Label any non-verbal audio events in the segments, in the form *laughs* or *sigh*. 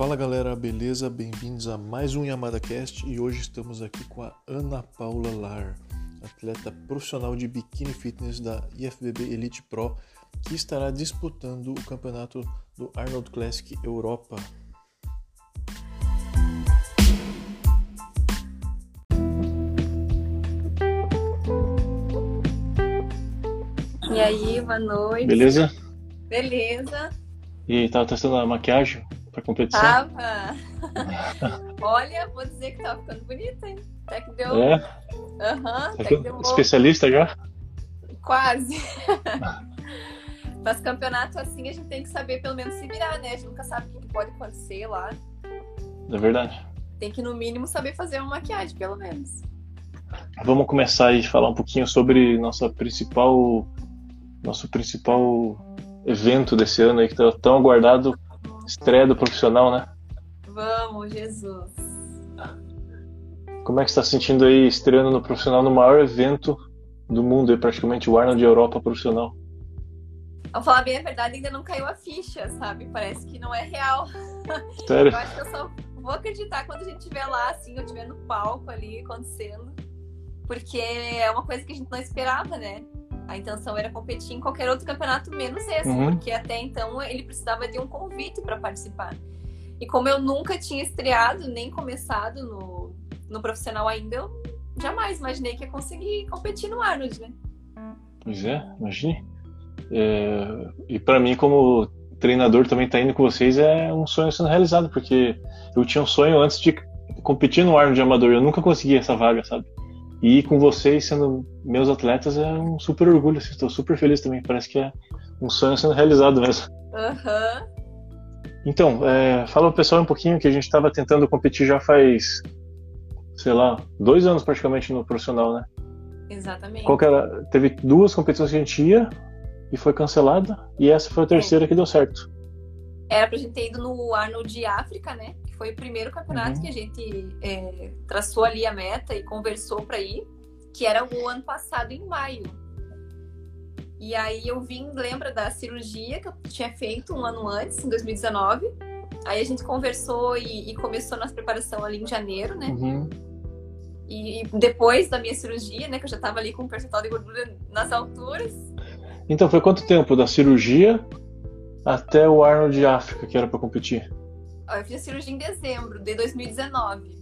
Fala galera, beleza? Bem-vindos a mais um Yamada Cast e hoje estamos aqui com a Ana Paula Lar, atleta profissional de biquíni fitness da IFBB Elite Pro, que estará disputando o campeonato do Arnold Classic Europa. E aí, boa noite. Beleza? Beleza. E tava testando a maquiagem pra competição? Tava. *laughs* Olha, vou dizer que tava ficando bonita, hein? Até que deu. É? Aham, Tá que deu um Especialista já? Quase. *laughs* Mas campeonato assim a gente tem que saber pelo menos se virar, né? A gente nunca sabe o que pode acontecer lá. É verdade. Tem que, no mínimo, saber fazer uma maquiagem, pelo menos. Vamos começar aí a falar um pouquinho sobre nossa principal, nosso principal evento desse ano aí que tá tão aguardado, estreia do profissional, né? Vamos, Jesus. Como é que você está se sentindo aí estreando no profissional no maior evento do mundo, aí, praticamente o Arnold Europa profissional? Ao falar bem a verdade, ainda não caiu a ficha, sabe? Parece que não é real. Sério? Eu acho que eu só vou acreditar quando a gente estiver lá, assim, eu estiver no palco ali acontecendo. Porque é uma coisa que a gente não esperava, né? A intenção era competir em qualquer outro campeonato menos esse, Uhum. porque até então ele precisava de um convite para participar. E como eu nunca tinha estreado, nem começado no, no profissional ainda, eu jamais imaginei que ia conseguir competir no Arnold, né? Pois é, imagine. É, e para mim, como treinador, também tá indo com vocês é um sonho sendo realizado, porque eu tinha um sonho antes de competir no Arnold de Amador, eu nunca consegui essa vaga, sabe? E com vocês sendo meus atletas é um super orgulho, assim, estou super feliz também, parece que é um sonho sendo realizado mesmo. Aham. Então, é, fala pro pessoal um pouquinho que a gente estava tentando competir já faz, sei lá, dois anos praticamente no profissional, né? Exatamente. Qual era? Teve duas competições que a gente ia e foi cancelada, e essa foi a terceira que deu certo. Era pra gente ter ido no Arnold de África, né? Foi o primeiro campeonato Uhum. que a gente é, traçou ali a meta e conversou pra ir, que era o ano passado, em maio. E aí eu vim, lembra da cirurgia que eu tinha feito um ano antes, em 2019. Aí a gente conversou e, e começou nossa preparação ali em janeiro, né? Uhum. E, e depois da minha cirurgia, né? Que eu já tava ali com o percentual de gordura nas alturas. Então, foi quanto tempo da cirurgia até o Arnold de África que era para competir? Eu fiz a cirurgia em dezembro de 2019.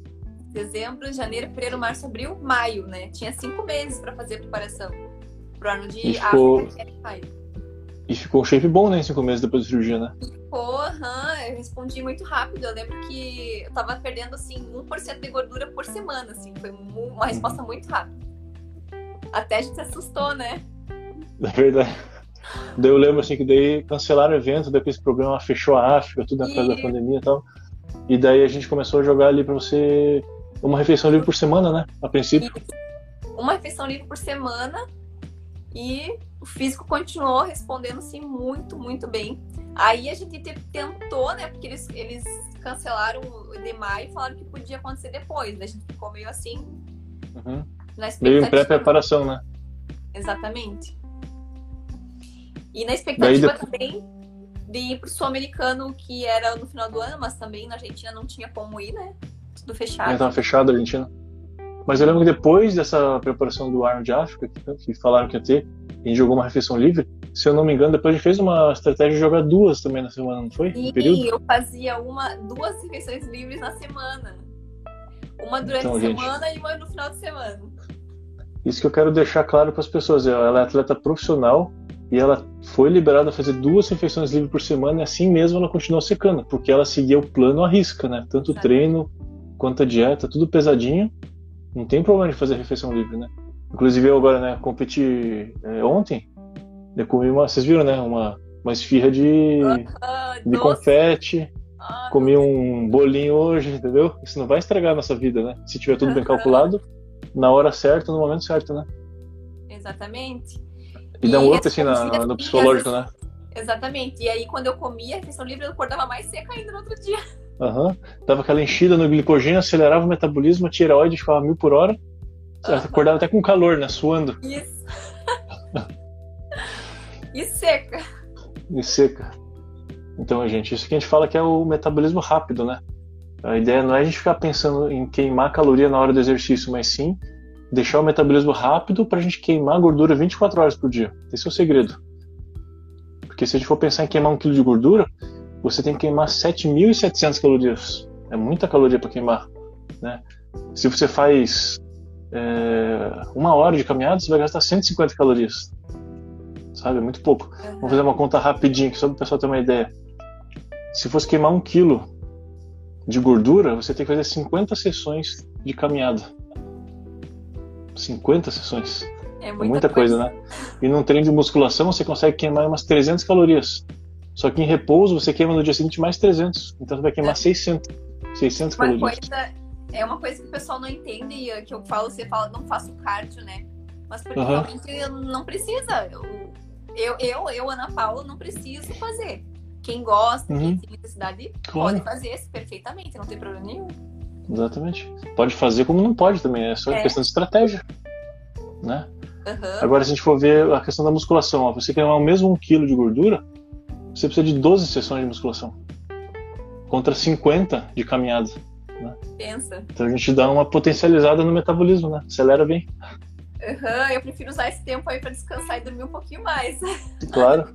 Dezembro, janeiro, fevereiro, março, abril, maio, né? Tinha cinco meses pra fazer a preparação pro ano de E ficou- África, em maio. E ficou shape bom, né, cinco meses depois da cirurgia, né? Pô, aham, eu respondi muito rápido. Eu lembro que eu tava perdendo, assim, 1% de gordura por semana, assim. Foi uma resposta muito rápida. Até a gente se assustou, né? *laughs* É verdade. Daí eu lembro assim que daí cancelaram o evento, depois esse programa fechou a África, tudo na causa da pandemia e tal. E daí a gente começou a jogar ali pra você uma refeição livre por semana, né? A princípio. Uma refeição livre por semana e o físico continuou respondendo assim muito, muito bem. Aí a gente te- tentou, né? Porque eles, eles cancelaram o de maio e falaram que podia acontecer depois. né? A gente ficou meio assim Uhum. na Meio em pré-preparação, né? Exatamente. E na expectativa Daí também de ir pro Sul-Americano, que era no final do ano, mas também na Argentina não tinha como ir, né? Tudo fechado. tava fechado a Argentina. Mas eu lembro que depois dessa preparação do Arnold de África, que, que falaram que ia ter, a gente jogou uma refeição livre. Se eu não me engano, depois a gente fez uma estratégia de jogar duas também na semana, não foi? No período? eu fazia uma, duas refeições livres na semana. Uma durante Então, a gente. semana e uma no final de semana. Isso que eu quero deixar claro para as pessoas. Ela é atleta profissional e ela foi liberada a fazer duas refeições livres por semana e assim mesmo ela continuou secando, porque ela seguia o plano à risca, né? Tanto o Exato. treino quanto a dieta, tudo pesadinho. Não tem problema de fazer refeição livre, né? Inclusive eu agora, né, competi é, ontem, eu comi uma, vocês viram, né, uma, uma esfirra de, Ah, de doce. confete, Ah, comi um bolinho hoje, entendeu? Isso não vai estragar a nossa vida, né? Se tiver tudo bem Aham. calculado, na hora certa, no momento certo, né? Exatamente. E dá um up assim na- no psicológico, né? Exatamente. E aí, quando eu comia a refeição livre, eu acordava mais seca ainda no outro dia. Aham. Dava aquela enchida no glicogênio, acelerava o metabolismo, a tireoide ficava mil por hora. Aham. Acordava até com calor, né? Suando Isso. *laughs* e seca. e seca. Então, gente, isso que a gente fala que é o metabolismo rápido, né? A ideia não é a gente ficar pensando em queimar caloria na hora do exercício, mas sim deixar o metabolismo rápido para a gente queimar gordura 24 horas por dia. Esse é o segredo. Porque se a gente for pensar em queimar um quilo de gordura, você tem que queimar 7.700 calorias. É muita caloria para queimar. Né? Se você faz é, uma hora de caminhada, você vai gastar 150 calorias. Sabe? É muito pouco. Uhum. Vamos fazer uma conta rapidinho, só para o pessoal ter uma ideia. Se fosse queimar um quilo de gordura, você tem que fazer 50 sessões de caminhada. 50 sessões. É muita, é muita coisa. coisa, né? E num treino de musculação você consegue queimar umas 300 calorias. Só que em repouso você queima no dia seguinte mais 300. Então você vai queimar é. 600, 600 uma calorias. Coisa, é uma coisa que o pessoal não entende, que eu falo, você fala, não faço cardio, né? Mas porque realmente não precisa. Eu, eu, eu, eu, Ana Paula, não preciso fazer. Quem gosta, uhum. quem tem necessidade, claro. pode fazer perfeitamente, não tem problema nenhum. Exatamente. Pode fazer como não pode também, é só é. questão de estratégia. Né? Uhum. Agora, se a gente for ver a questão da musculação, ó, você queimar o mesmo 1 kg de gordura, você precisa de 12 sessões de musculação. Contra 50 de caminhada. Né? Pensa. Então a gente dá uma potencializada no metabolismo, né? Acelera bem. Uhum, eu prefiro usar esse tempo aí para descansar e dormir um pouquinho mais. *laughs* Claro.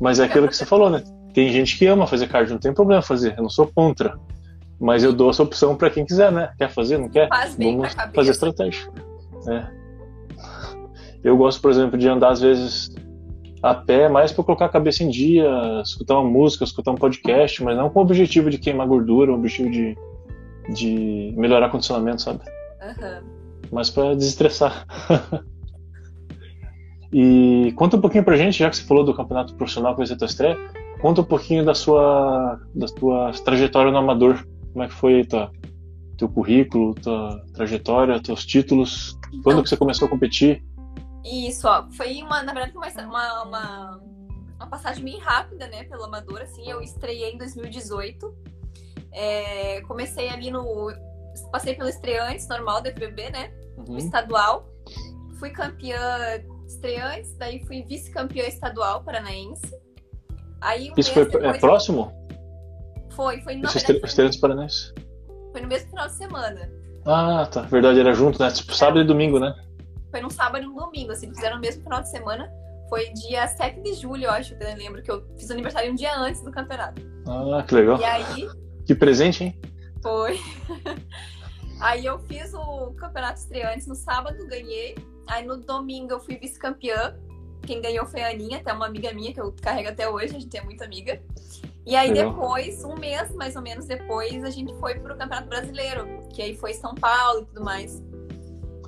Mas é aquilo que você falou, né? Tem gente que ama fazer cardio, não tem problema fazer. Eu não sou contra. Mas eu dou essa opção para quem quiser, né? Quer fazer, não quer? Faz Vamos fazer estratégia. É. Eu gosto, por exemplo, de andar às vezes a pé mais para colocar a cabeça em dia, escutar uma música, escutar um podcast, mas não com o objetivo de queimar gordura, o objetivo de, de melhorar condicionamento, sabe? Uhum. Mas para desestressar. *laughs* e conta um pouquinho pra gente, já que você falou do campeonato profissional que vai ser tua estreia, conta um pouquinho da sua, da tua trajetória no amador. Como é que foi tua, teu currículo, tua trajetória, teus títulos? Quando então, que você começou a competir? Isso, ó, foi uma, na verdade, uma, uma, uma passagem bem rápida, né, pelo amador, assim, eu estreiei em 2018, é, comecei ali no, passei pelo estreantes normal do FBB, né, uhum. estadual, fui campeã estreantes, daí fui vice-campeã estadual paranaense, aí um Isso foi é próximo? Foi, foi no Estreantes Paranaense? Foi no mesmo final de semana. Ah, tá. Verdade, era junto, né? Tipo, sábado e domingo, né? Foi num sábado e num domingo, assim, fizeram no mesmo final de semana. Foi dia 7 de julho, eu acho, que eu lembro, que eu fiz aniversário um dia antes do campeonato. Ah, que legal. E aí. Que presente, hein? Foi. *laughs* aí eu fiz o campeonato estreantes no sábado, ganhei. Aí no domingo eu fui vice-campeã. Quem ganhou foi a Aninha, até uma amiga minha que eu carrego até hoje, a gente é muito amiga. E aí Legal. depois, um mês mais ou menos depois, a gente foi pro Campeonato Brasileiro, que aí foi São Paulo e tudo mais.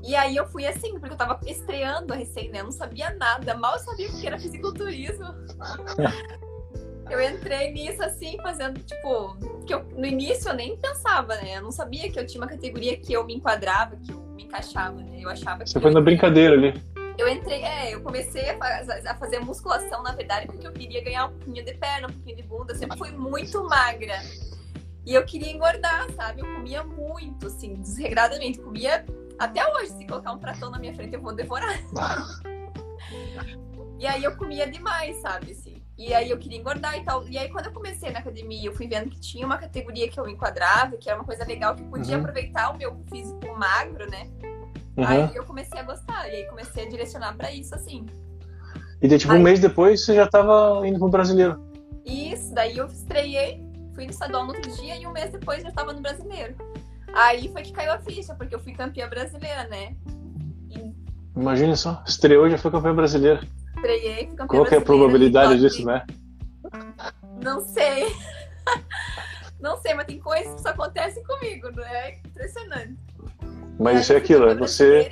E aí eu fui assim, porque eu tava estreando a recém, né? Eu não sabia nada, mal sabia o que era fisiculturismo. *laughs* eu entrei nisso assim, fazendo, tipo, que eu, no início eu nem pensava, né? Eu não sabia que eu tinha uma categoria que eu me enquadrava, que eu me encaixava, né? Eu achava que. Você foi na brincadeira ali. Eu entrei, é, eu comecei a, fazer musculação, na verdade, porque eu queria ganhar um pouquinho de perna, um pouquinho de bunda. Eu sempre fui muito magra. E eu queria engordar, sabe? Eu comia muito, assim, desregradamente. Comia até hoje, se colocar um pratão na minha frente, eu vou devorar. *laughs* e aí eu comia demais, sabe? Assim. E aí eu queria engordar e tal. E aí quando eu comecei na academia, eu fui vendo que tinha uma categoria que eu enquadrava, que era uma coisa legal, que podia uhum. aproveitar o meu físico magro, né? Uhum. Aí eu comecei a gostar, e aí comecei a direcionar para isso, assim. E daí, tipo, aí... um mês depois você já tava indo pro brasileiro. Isso, daí eu estreiei, fui no estadual no outro dia e um mês depois já tava no brasileiro. Aí foi que caiu a ficha, porque eu fui campeã brasileira, né? E... Imagina só, estreou e já foi campeã brasileira. Estreiei, fui campeã Qual que é a probabilidade disso, né? Não sei. *laughs* Não sei, mas tem coisas que só acontecem comigo, não é? Impressionante. Mas isso é aquilo, é você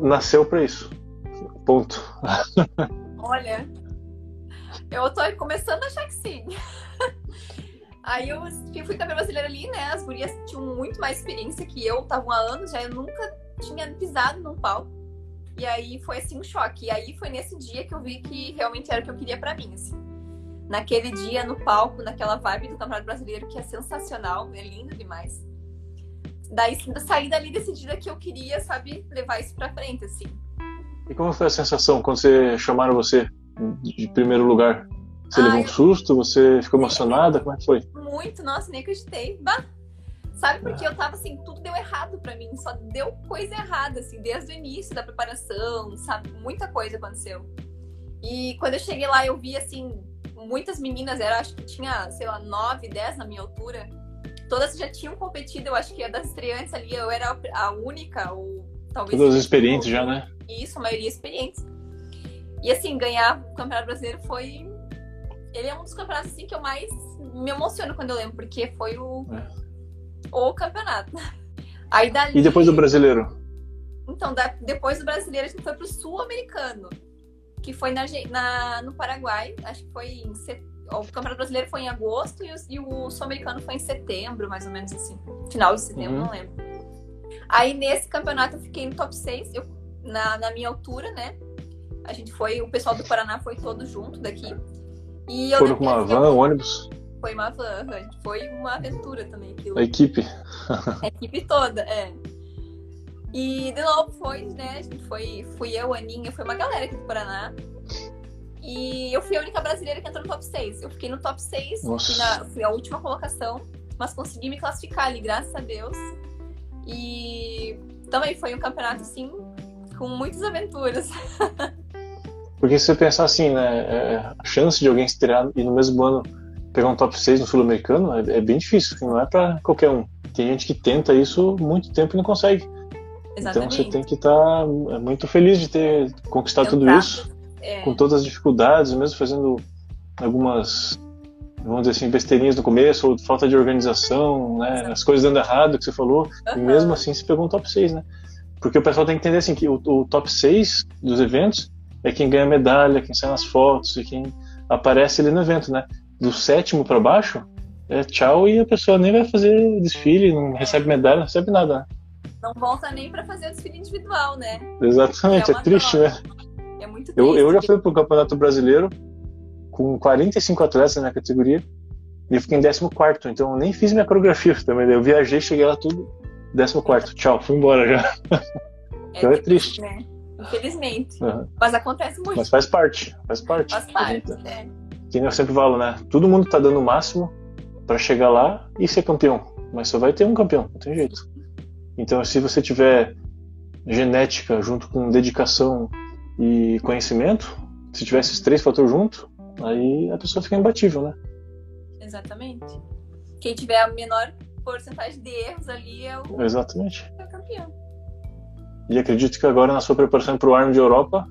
nasceu para isso. Ponto. Olha, eu tô começando a achar que sim. Aí eu fui campeã brasileira ali, né? As gurias tinham muito mais experiência que eu, estavam há anos, já eu nunca tinha pisado num palco. E aí foi assim um choque. E aí foi nesse dia que eu vi que realmente era o que eu queria para mim, assim. Naquele dia no palco, naquela vibe do Campeonato Brasileiro que é sensacional, é lindo demais. Daí saí dali decidida que eu queria, sabe, levar isso pra frente, assim. E como foi a sensação quando você chamaram você de primeiro lugar? Você ah, levou um susto? Você ficou emocionada? Como é que foi? Muito, nossa, nem acreditei. Bah. Sabe porque eu tava assim, tudo deu errado para mim, só deu coisa errada, assim, desde o início da preparação, sabe? Muita coisa aconteceu. E quando eu cheguei lá, eu vi, assim, muitas meninas, era, acho que tinha, sei lá, 9, 10 na minha altura. Todas já tinham competido, eu acho que das estreantes ali, eu era a única, ou talvez. Todas experientes já, né? Isso, a maioria experientes. E assim, ganhar o Campeonato Brasileiro foi. Ele é um dos campeonatos assim, que eu mais me emociono quando eu lembro, porque foi o, é. o campeonato. Aí dali... E depois do brasileiro? Então, da... depois do brasileiro, a gente foi pro sul-americano que foi na, na, no Paraguai, acho que foi em set... o Campeonato Brasileiro foi em agosto e o, e o Sul-Americano foi em setembro, mais ou menos assim. Final de setembro, uhum. não lembro. Aí nesse campeonato eu fiquei no top 6, eu, na, na minha altura, né? A gente foi, o pessoal do Paraná foi todo junto daqui. E Foram com uma van, ônibus? Foi uma van, foi uma aventura também. Aquilo. A equipe. A equipe toda, é. E de novo foi, né? A gente foi, fui eu, a Aninha, foi uma galera aqui do Paraná. E eu fui a única brasileira que entrou no top 6. Eu fiquei no top 6, fui, na, fui, a última colocação, mas consegui me classificar ali, graças a Deus. E também foi um campeonato, assim, com muitas aventuras. *laughs* Porque se você pensar assim, né, é, a chance de alguém estrear e no mesmo ano pegar um top 6 no sul-americano é, é, bem difícil, não é para qualquer um. Tem gente que tenta isso muito tempo e não consegue. Exatamente. Então você tem que estar tá é, muito feliz de ter conquistado tudo isso, é. com todas as dificuldades, mesmo fazendo algumas, vamos dizer assim, besteirinhas no começo, ou falta de organização, né? As coisas dando errado que você falou, uhum. e mesmo assim você pegou um top 6, né? Porque o pessoal tem que entender assim que o, o top 6 dos eventos é quem ganha medalha, quem sai nas fotos e quem aparece ali no evento, né? Do sétimo para baixo, é tchau e a pessoa nem vai fazer desfile, não recebe medalha, não recebe nada. Né? não volta nem para fazer o desfile individual, né? Exatamente, é, é triste, né? É muito. Eu, eu já fui pro Campeonato Brasileiro com 45 atletas na categoria e eu fiquei em 14, então eu nem fiz minha coreografia também. Eu viajei, cheguei lá tudo 14. Tchau, fui embora já. É então é triste. Né? Infelizmente. Uhum. Mas acontece muito. Mas faz parte, faz parte. Faz parte, é. Que eu sempre falo, né? Todo mundo tá dando o máximo para chegar lá e ser campeão. Mas só vai ter um campeão, não tem jeito. Então, se você tiver genética junto com dedicação e conhecimento, se tiver esses três fatores juntos, aí a pessoa fica imbatível, né? Exatamente. Quem tiver a menor porcentagem de erros ali é o, Exatamente. É o campeão. E acredito que agora na sua preparação para o Arno de Europa,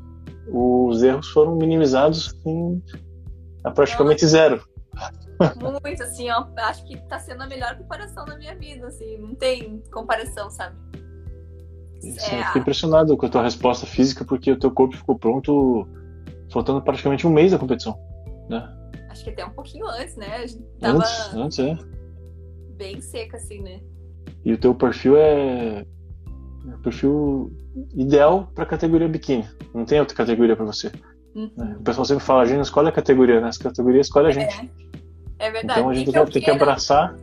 os erros foram minimizados em, a praticamente Nossa. zero. Muito, assim, ó. Acho que tá sendo a melhor preparação da minha vida, assim. Não tem comparação, sabe? Sim, é, eu fiquei impressionado com a tua resposta física, porque o teu corpo ficou pronto faltando praticamente um mês da competição, né? Acho que até um pouquinho antes, né? A gente tava antes, antes, é. Bem seca, assim, né? E o teu perfil é o perfil ideal para categoria biquíni. Não tem outra categoria para você. Uhum. O pessoal sempre fala, a gente não escolhe a categoria, né? As categorias escolhe a gente. É. É verdade. Então a gente vai ter que abraçar.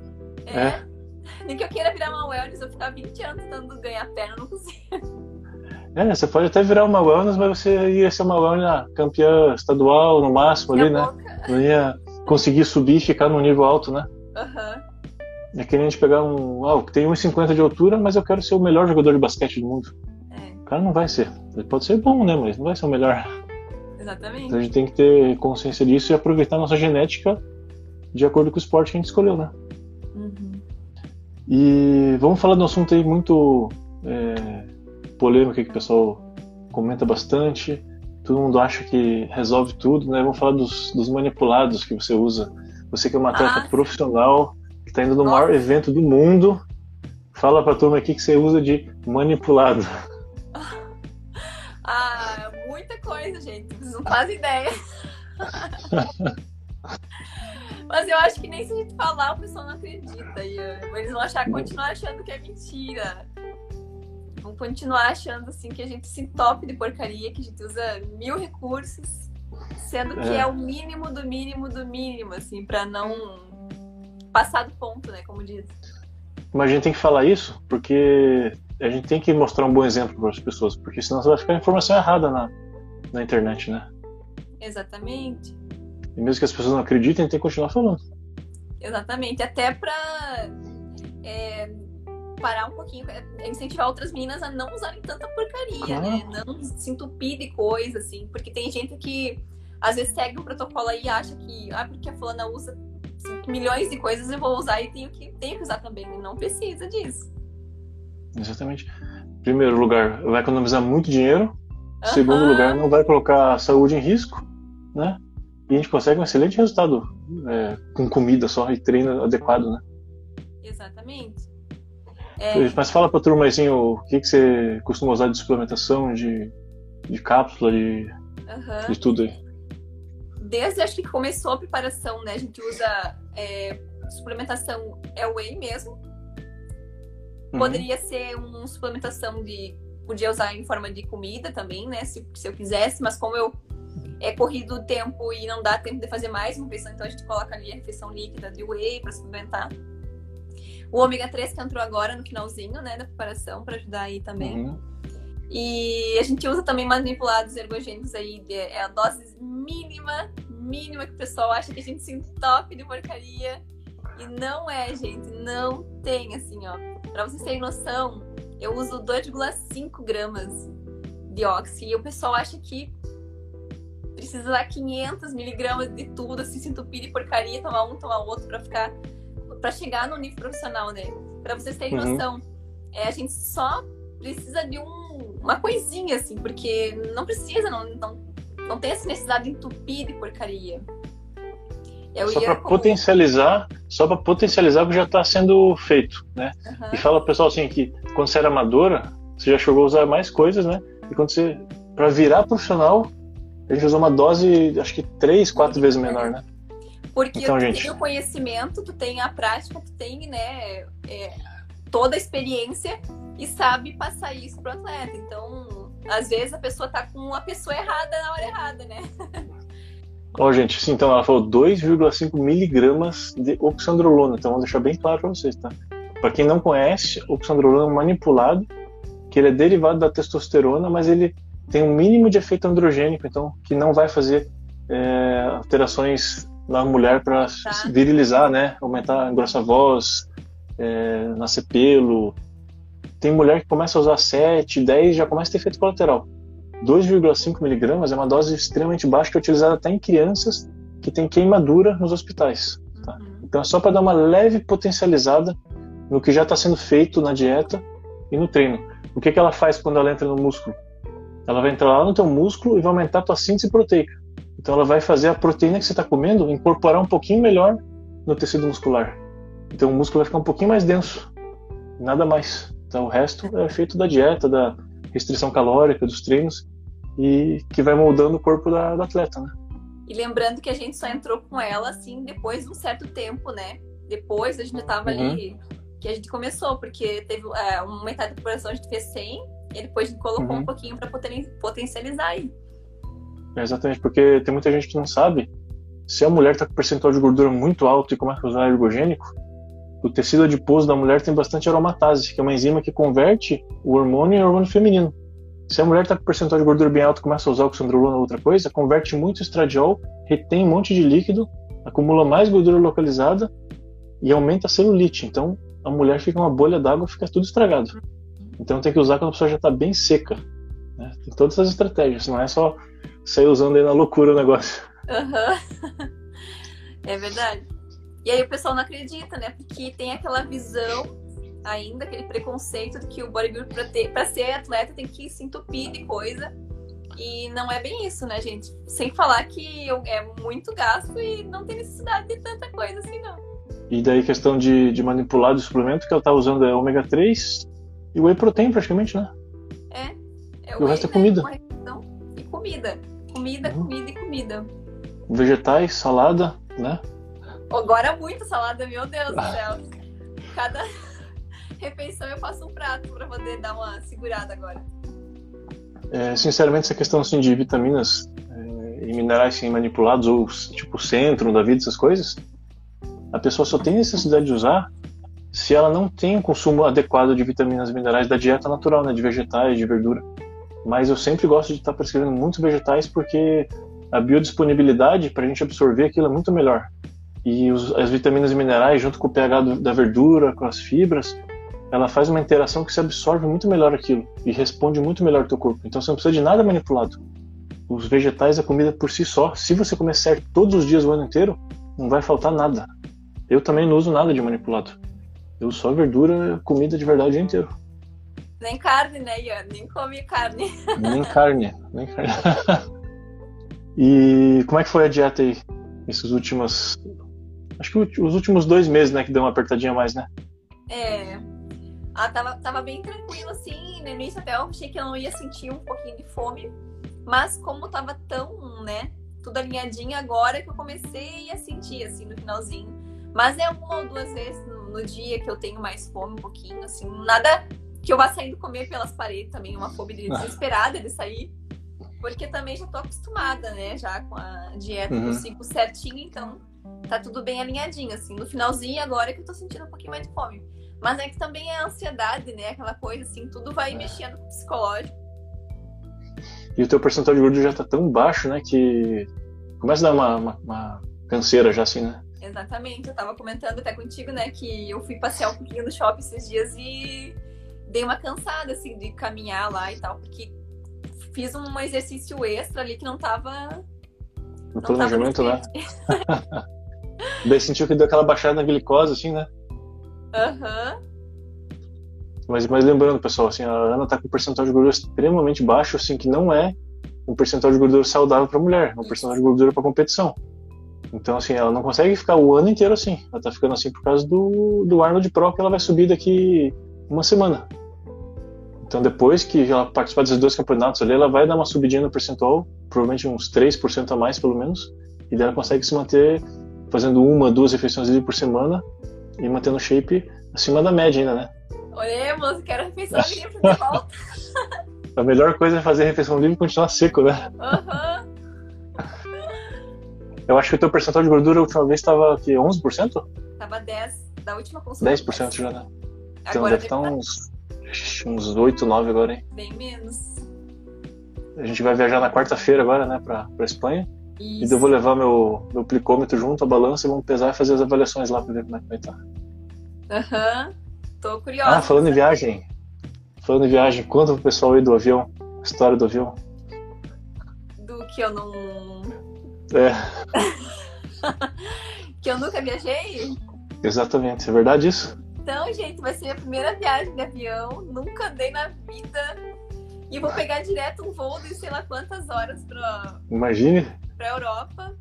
É. é. Nem que eu queira virar uma wellness, eu ficar 20 anos tentando ganhar perna, não consigo. É, você pode até virar uma wellness, mas você ia ser uma wellness ah, campeã estadual no máximo ali, né? Não ia conseguir subir e ficar num nível alto, né? Aham. Uhum. É que a gente pegar um. Ah, tem 1,50 de altura, mas eu quero ser o melhor jogador de basquete do mundo. É. O cara não vai ser. Ele pode ser bom, né? Mas não vai ser o melhor. Exatamente. Então a gente tem que ter consciência disso e aproveitar nossa genética de acordo com o esporte que a gente escolheu, né? Uhum. E vamos falar de um assunto aí muito é, polêmico que o pessoal comenta bastante. Todo mundo acha que resolve tudo, né? Vamos falar dos, dos manipulados que você usa. Você que é uma atleta ah, profissional, que está indo no Nossa. maior evento do mundo. Fala pra turma aqui que você usa de manipulado. Ah, muita coisa, gente. Vocês não fazem ideia. *laughs* Mas eu acho que nem se a gente falar, o pessoal não acredita. E eles vão achar, continuar achando que é mentira. Vão continuar achando assim que a gente se entope de porcaria, que a gente usa mil recursos, sendo que é, é o mínimo do mínimo do mínimo, assim, para não passar do ponto, né? Como diz. Mas a gente tem que falar isso porque a gente tem que mostrar um bom exemplo para as pessoas, porque senão você vai ficar informação errada na, na internet, né? Exatamente. E mesmo que as pessoas não acreditem, tem que continuar falando. Exatamente. Até pra é, parar um pouquinho, é, incentivar outras meninas a não usarem tanta porcaria, né? Não se entupir de coisa, assim. Porque tem gente que às vezes segue o protocolo aí e acha que, ah, porque a fulana usa milhões de coisas, eu vou usar e tenho que, tenho que usar também. E não precisa disso. Exatamente. Primeiro lugar, vai economizar muito dinheiro. Uhum. Segundo lugar, não vai colocar a saúde em risco, né? E a gente consegue um excelente resultado é, com comida só e treino adequado, né? Exatamente. É... Mas fala pra turma assim, o que, que você costuma usar de suplementação, de, de cápsula, de, uhum. de tudo aí? Desde acho que começou a preparação, né? A gente usa é, suplementação é whey mesmo. Uhum. Poderia ser uma suplementação de. Podia usar em forma de comida também, né? Se, se eu quisesse, mas como eu é corrido o tempo e não dá tempo de fazer mais uma refeição, então a gente coloca ali a refeição líquida de whey para suplementar. O ômega 3 que entrou agora no finalzinho, né, da preparação para ajudar aí também. Uhum. E a gente usa também manipulados ergogênicos aí, é a dose mínima, mínima que o pessoal acha que a gente se entope de porcaria. E não é, gente, não tem assim, ó. Pra vocês terem noção, eu uso 2,5 gramas de oxi e o pessoal acha que precisa dar 500 miligramas de tudo, assim, se entupir de porcaria, tomar um, tomar outro, pra ficar. pra chegar no nível profissional, né? Pra vocês terem uhum. noção. É, a gente só precisa de um, uma coisinha, assim, porque não precisa, não, não, não tem essa necessidade de entupir de porcaria. Eu só para potencializar, só para potencializar o que já está sendo feito, né? Uhum. E fala pessoal assim que quando você era amadora, você já chegou a usar mais coisas, né? E quando você para virar profissional, a gente usou uma dose, acho que três, quatro vezes menor, né? Porque então, tu gente... tem o conhecimento, tu tem a prática, tu tem, né, é, toda a experiência e sabe passar isso pro atleta. Então, às vezes a pessoa tá com a pessoa errada na hora errada, né? *laughs* Ó, oh, gente, sim, então ela falou 2,5 miligramas de oxandrolona. Então, vamos deixar bem claro para vocês, tá? Para quem não conhece, oxandrolona é manipulado, que ele é derivado da testosterona, mas ele tem um mínimo de efeito androgênico, então, que não vai fazer é, alterações na mulher para tá. virilizar, né? Aumentar, engrossar a voz, é, nascer pelo. Tem mulher que começa a usar 7, 10 já começa a ter efeito colateral. 2,5 miligramas é uma dose extremamente baixa que é utilizada até em crianças que têm queimadura nos hospitais. Tá? Uhum. Então é só para dar uma leve potencializada no que já está sendo feito na dieta e no treino. O que, que ela faz quando ela entra no músculo? Ela vai entrar lá no teu músculo e vai aumentar a tua síntese proteica. Então ela vai fazer a proteína que você está comendo incorporar um pouquinho melhor no tecido muscular. Então o músculo vai ficar um pouquinho mais denso, nada mais. Então o resto é efeito da dieta, da restrição calórica, dos treinos e que vai moldando o corpo da, do atleta, né? E lembrando que a gente só entrou com ela assim depois de um certo tempo, né? Depois a gente estava uhum. ali que a gente começou, porque teve é, uma metade da população a gente fez 100 e depois colocou uhum. um pouquinho para potencializar aí. É exatamente, porque tem muita gente que não sabe. Se a mulher está com percentual de gordura muito alto e começa a usar ergogênico, o tecido adiposo da mulher tem bastante aromatase, que é uma enzima que converte o hormônio em hormônio feminino. Se a mulher está com percentual de gordura bem alto e começa a usar oxandrolona ou outra coisa, converte muito estradiol, retém um monte de líquido, acumula mais gordura localizada e aumenta a celulite. Então a mulher fica uma bolha d'água, fica tudo estragado. Então tem que usar quando a pessoa já está bem seca. Né? Tem todas essas estratégias, não é só sair usando aí na loucura o negócio. Uhum. é verdade. E aí o pessoal não acredita, né? Porque tem aquela visão ainda, aquele preconceito de que o bodybuilder, para ter, pra ser atleta, tem que se entupir de coisa. E não é bem isso, né, gente? Sem falar que é muito gasto e não tem necessidade de tanta coisa assim, não. E daí questão de, de manipular de suplemento que ela tá usando é ômega 3 e whey protein praticamente, né? É. é e o resto é comida. Então, e comida. Comida, uhum. comida e comida. Vegetais, salada, né? Agora muita salada, meu Deus do *laughs* céu. Cada *laughs* refeição eu faço um prato para poder dar uma segurada agora. É, sinceramente, essa questão assim, de vitaminas é, e minerais assim, manipulados, ou tipo centro da vida, essas coisas, a pessoa só tem necessidade de usar se ela não tem um consumo adequado de vitaminas e minerais da dieta natural, né, de vegetais, de verdura. Mas eu sempre gosto de estar prescrevendo muitos vegetais porque a biodisponibilidade para a gente absorver aquilo é muito melhor. E os, as vitaminas e minerais, junto com o pH do, da verdura, com as fibras, ela faz uma interação que se absorve muito melhor aquilo e responde muito melhor ao teu corpo. Então você não precisa de nada manipulado. Os vegetais, a comida por si só, se você comer certo todos os dias o ano inteiro, não vai faltar nada. Eu também não uso nada de manipulado. Eu só verdura, comida de verdade o dia inteiro. Nem carne, né, Ian? Nem come carne. Nem carne, nem carne. *laughs* e como é que foi a dieta aí? Esses últimos. Acho que os últimos dois meses, né, que deu uma apertadinha mais, né? É. Ah, tava, tava bem tranquilo, assim. No início até eu achei que eu não ia sentir um pouquinho de fome. Mas como tava tão, né, tudo alinhadinho agora que eu comecei a sentir, assim, no finalzinho. Mas é uma ou duas vezes no, dia que eu tenho mais fome, um pouquinho, assim. Nada que eu vá saindo comer pelas paredes também, uma fome de *laughs* desesperada de sair. Porque também já tô acostumada, né, já com a dieta uhum. do ciclo certinho, então tá tudo bem alinhadinho, assim. No finalzinho, agora que eu tô sentindo um pouquinho mais de fome. Mas é que também é a ansiedade, né? Aquela coisa assim, tudo vai é. mexendo com o psicológico. E o teu percentual de gordura já tá tão baixo, né? Que começa a dar uma, uma, uma canseira já assim, né? Exatamente. Eu tava comentando até contigo, né? Que eu fui passear um pouquinho no shopping esses dias e dei uma cansada, assim, de caminhar lá e tal, porque fiz um exercício extra ali que não tava. No planejamento, né? *laughs* Daí sentiu que deu aquela baixada na glicose, assim, né? Aham. Uhum. Mas, mas lembrando, pessoal, assim, a Ana tá com um percentual de gordura extremamente baixo, assim, que não é um percentual de gordura saudável para mulher, é um percentual de gordura para competição. Então, assim, ela não consegue ficar o ano inteiro assim. Ela tá ficando assim por causa do, do Arnold Pro, que ela vai subir daqui uma semana. Então, depois que ela participar desses dois campeonatos ali, ela vai dar uma subidinha no percentual, provavelmente uns 3% a mais, pelo menos, e daí ela consegue se manter fazendo uma, duas refeições por semana e mantendo o shape acima da média ainda, né? Oremos, quero refeição livre de volta. *laughs* a melhor coisa é fazer refeição livre e continuar seco, né? Aham. Uhum. Eu acho que o teu percentual de gordura a última vez estava aqui 11%? Tava 10 da última consulta. 10% já, né? Então agora deve estar tá uns, uns 8, 9 agora, hein? Bem menos. A gente vai viajar na quarta-feira agora, né, pra, pra Espanha. Isso. E eu vou levar meu, meu plicômetro junto, a balança, e vamos pesar e fazer as avaliações lá pra ver como é que vai estar. Tá. Aham. Uhum. Tô curiosa. Ah, falando em viagem. Falando em viagem, conta pro pessoal aí do avião. História do avião. Do que eu não. É. *laughs* que eu nunca viajei? Exatamente, é verdade isso? Então, gente, vai ser a primeira viagem de avião. Nunca andei na vida. E vou pegar direto um voo de sei lá quantas horas pra. Imagine. Pra Europa.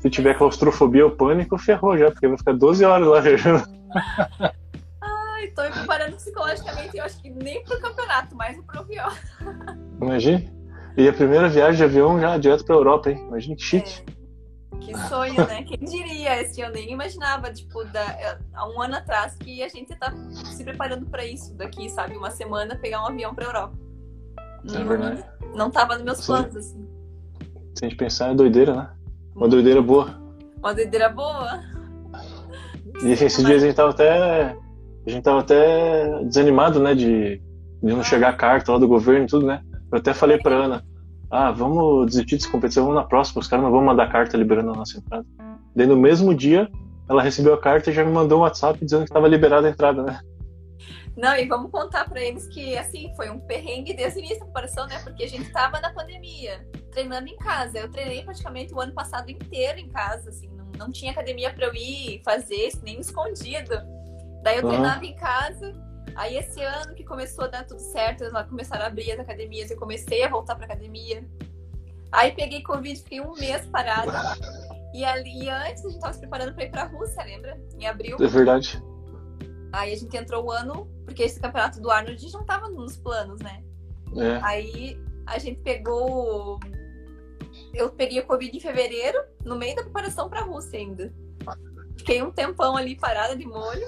Se tiver claustrofobia ou pânico, ferrou já, porque vai ficar 12 horas lá viajando. *laughs* Ai, tô me preparando psicologicamente, eu acho que nem pro campeonato, mas pro avião. Imagine. E a primeira viagem de avião já direto pra Europa, hein? Imagina que chique. É. Que sonho, né? Quem diria? Esse eu nem imaginava, tipo, da, há um ano atrás que a gente tá se preparando para isso daqui, sabe? Uma semana pegar um avião pra Europa. É verdade. Não, não tava nos meus Sim. planos, assim. Se a gente pensar, é doideira, né? Uma doideira boa. Uma doideira boa. E esses dias a gente tava até. A gente tava até desanimado, né? De, de não chegar a carta lá do governo e tudo, né? Eu até falei pra Ana, ah, vamos desistir dessa competição, vamos na próxima, os caras não vão mandar carta liberando a nossa entrada. Daí no mesmo dia, ela recebeu a carta e já me mandou um WhatsApp dizendo que estava liberada a entrada, né? Não, e vamos contar para eles que, assim, foi um perrengue desde o início da comparação, né? Porque a gente tava na pandemia, treinando em casa. Eu treinei praticamente o ano passado inteiro em casa, assim, não, não tinha academia para eu ir fazer, nem escondido. Daí eu uhum. treinava em casa. Aí esse ano que começou a dar tudo certo, eles começaram a abrir as academias, eu comecei a voltar pra academia. Aí peguei Covid, fiquei um mês parada. E ali antes a gente tava se preparando para ir pra Rússia, lembra? Em abril. É verdade. Aí a gente entrou o ano, porque esse campeonato do Arnold não tava nos planos, né? É. Aí a gente pegou. Eu peguei o Covid em fevereiro, no meio da preparação pra Rússia ainda. Fiquei um tempão ali parada de molho.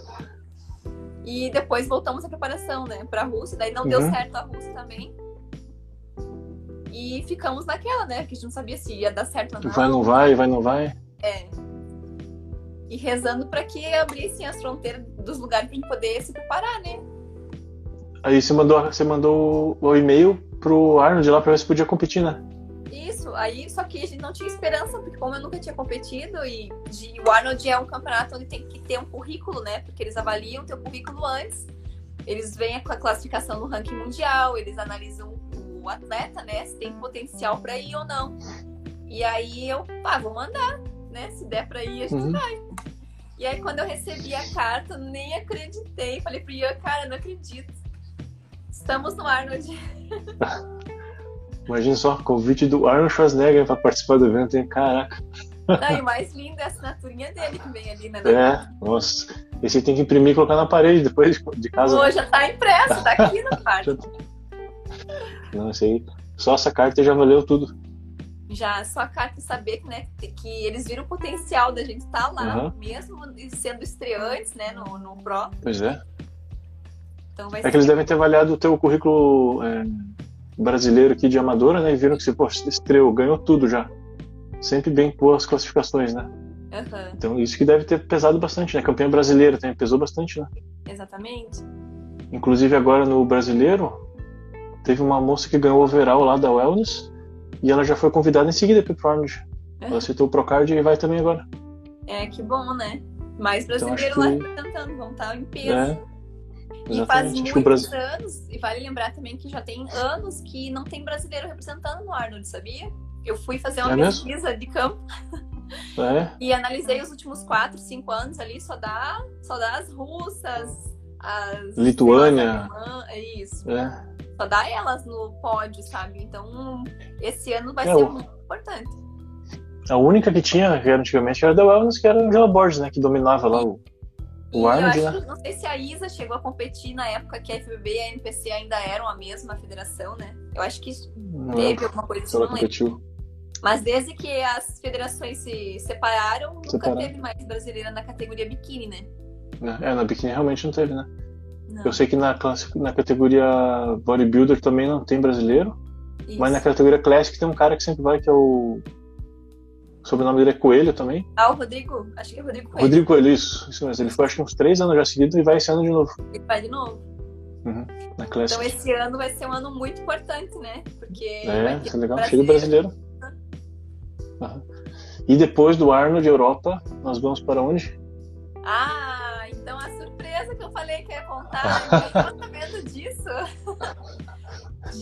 E depois voltamos à preparação, né, pra Rússia. Daí não uhum. deu certo a Rússia também. E ficamos naquela, né? Que a gente não sabia se ia dar certo ou não. Vai, não vai, vai, não vai. É e rezando para que abrissem as fronteiras dos lugares para gente poder se preparar, né? Aí você mandou, você mandou o e-mail pro Arnold lá para ver se podia competir, né? Aí só que a gente não tinha esperança, porque como eu nunca tinha competido, e de, o Arnold é um campeonato onde tem que ter um currículo, né? Porque eles avaliam teu currículo antes, eles veem a classificação no ranking mundial, eles analisam o atleta, né? Se tem potencial para ir ou não. E aí eu, ah, vou mandar, né? Se der para ir, a gente uhum. vai. E aí quando eu recebi a carta, nem acreditei. Falei pro Ian, cara, não acredito. Estamos no Arnold. *laughs* Imagina só, convite do Arnold Schwarzenegger para participar do evento, hein? Caraca. Não, e o mais lindo é a assinaturinha dele que vem ali, né? É, nossa. Esse tem que imprimir e colocar na parede depois de casa. Pô, já tá impresso, tá aqui no quarto. *laughs* Tá. Não, isso aí. Só essa carta já valeu tudo. Já, só a carta saber né, que eles viram o potencial da gente estar tá lá, uhum. mesmo sendo estreantes, né, no, no Pro. Pois é. Então vai é que eles devem ter avaliado o teu currículo é, brasileiro aqui de amadora, né? E viram que você, pô, estreou, ganhou tudo já. Sempre bem boas classificações, né? Uhum. Então isso que deve ter pesado bastante, né? Campeã brasileira também pesou bastante, né? Exatamente. Inclusive agora no brasileiro, teve uma moça que ganhou o overall lá da Wellness e ela já foi convidada em seguida para o Arnold. Uhum. Ela aceitou o Procard e vai também agora. É, que bom, né? Mais brasileiro então, lá que... representando, vão estar em peso. É. E faz muitos Brasil... anos, e vale lembrar também que já tem anos que não tem brasileiro representando no Arnold, sabia? Eu fui fazer uma é pesquisa de campo *laughs* é. e analisei os últimos 4, 5 anos ali, só dá, só dá as russas, as. Lituânia. é isso. É. Só dá elas no pódio, sabe? Então, esse ano vai é, ser o... muito importante. A única que tinha, que antigamente, era da Wellness, que era a Angela Borges, né? Que dominava lá o, o Arnold, né? Não sei se a Isa chegou a competir na época que a FBB e a NPC ainda eram a mesma federação, né? Eu acho que não teve alguma coisa assim, não competiu. Mas desde que as federações se separaram, nunca Separaram. teve mais brasileira na categoria biquíni, né? É, na biquíni realmente não teve, né? Não. Eu sei que na, na categoria bodybuilder também não tem brasileiro. Isso. Mas na categoria classic tem um cara que sempre vai, que é o o sobrenome dele é Coelho também. Ah, o Rodrigo? Acho que é Rodrigo Coelho. Rodrigo Coelho, isso. Isso mesmo. Ele foi acho que uns três anos já seguidos e vai esse ano de novo. Ele vai de novo. Uhum. Na Classic. Então esse ano vai ser um ano muito importante, né? Porque. É, vai ter legal. Brasileiro. Cheio brasileiro. Uhum. E depois do Arno de Europa, nós vamos para onde? Ah, então a surpresa que eu falei que ia contar, eu não *laughs* sabendo disso.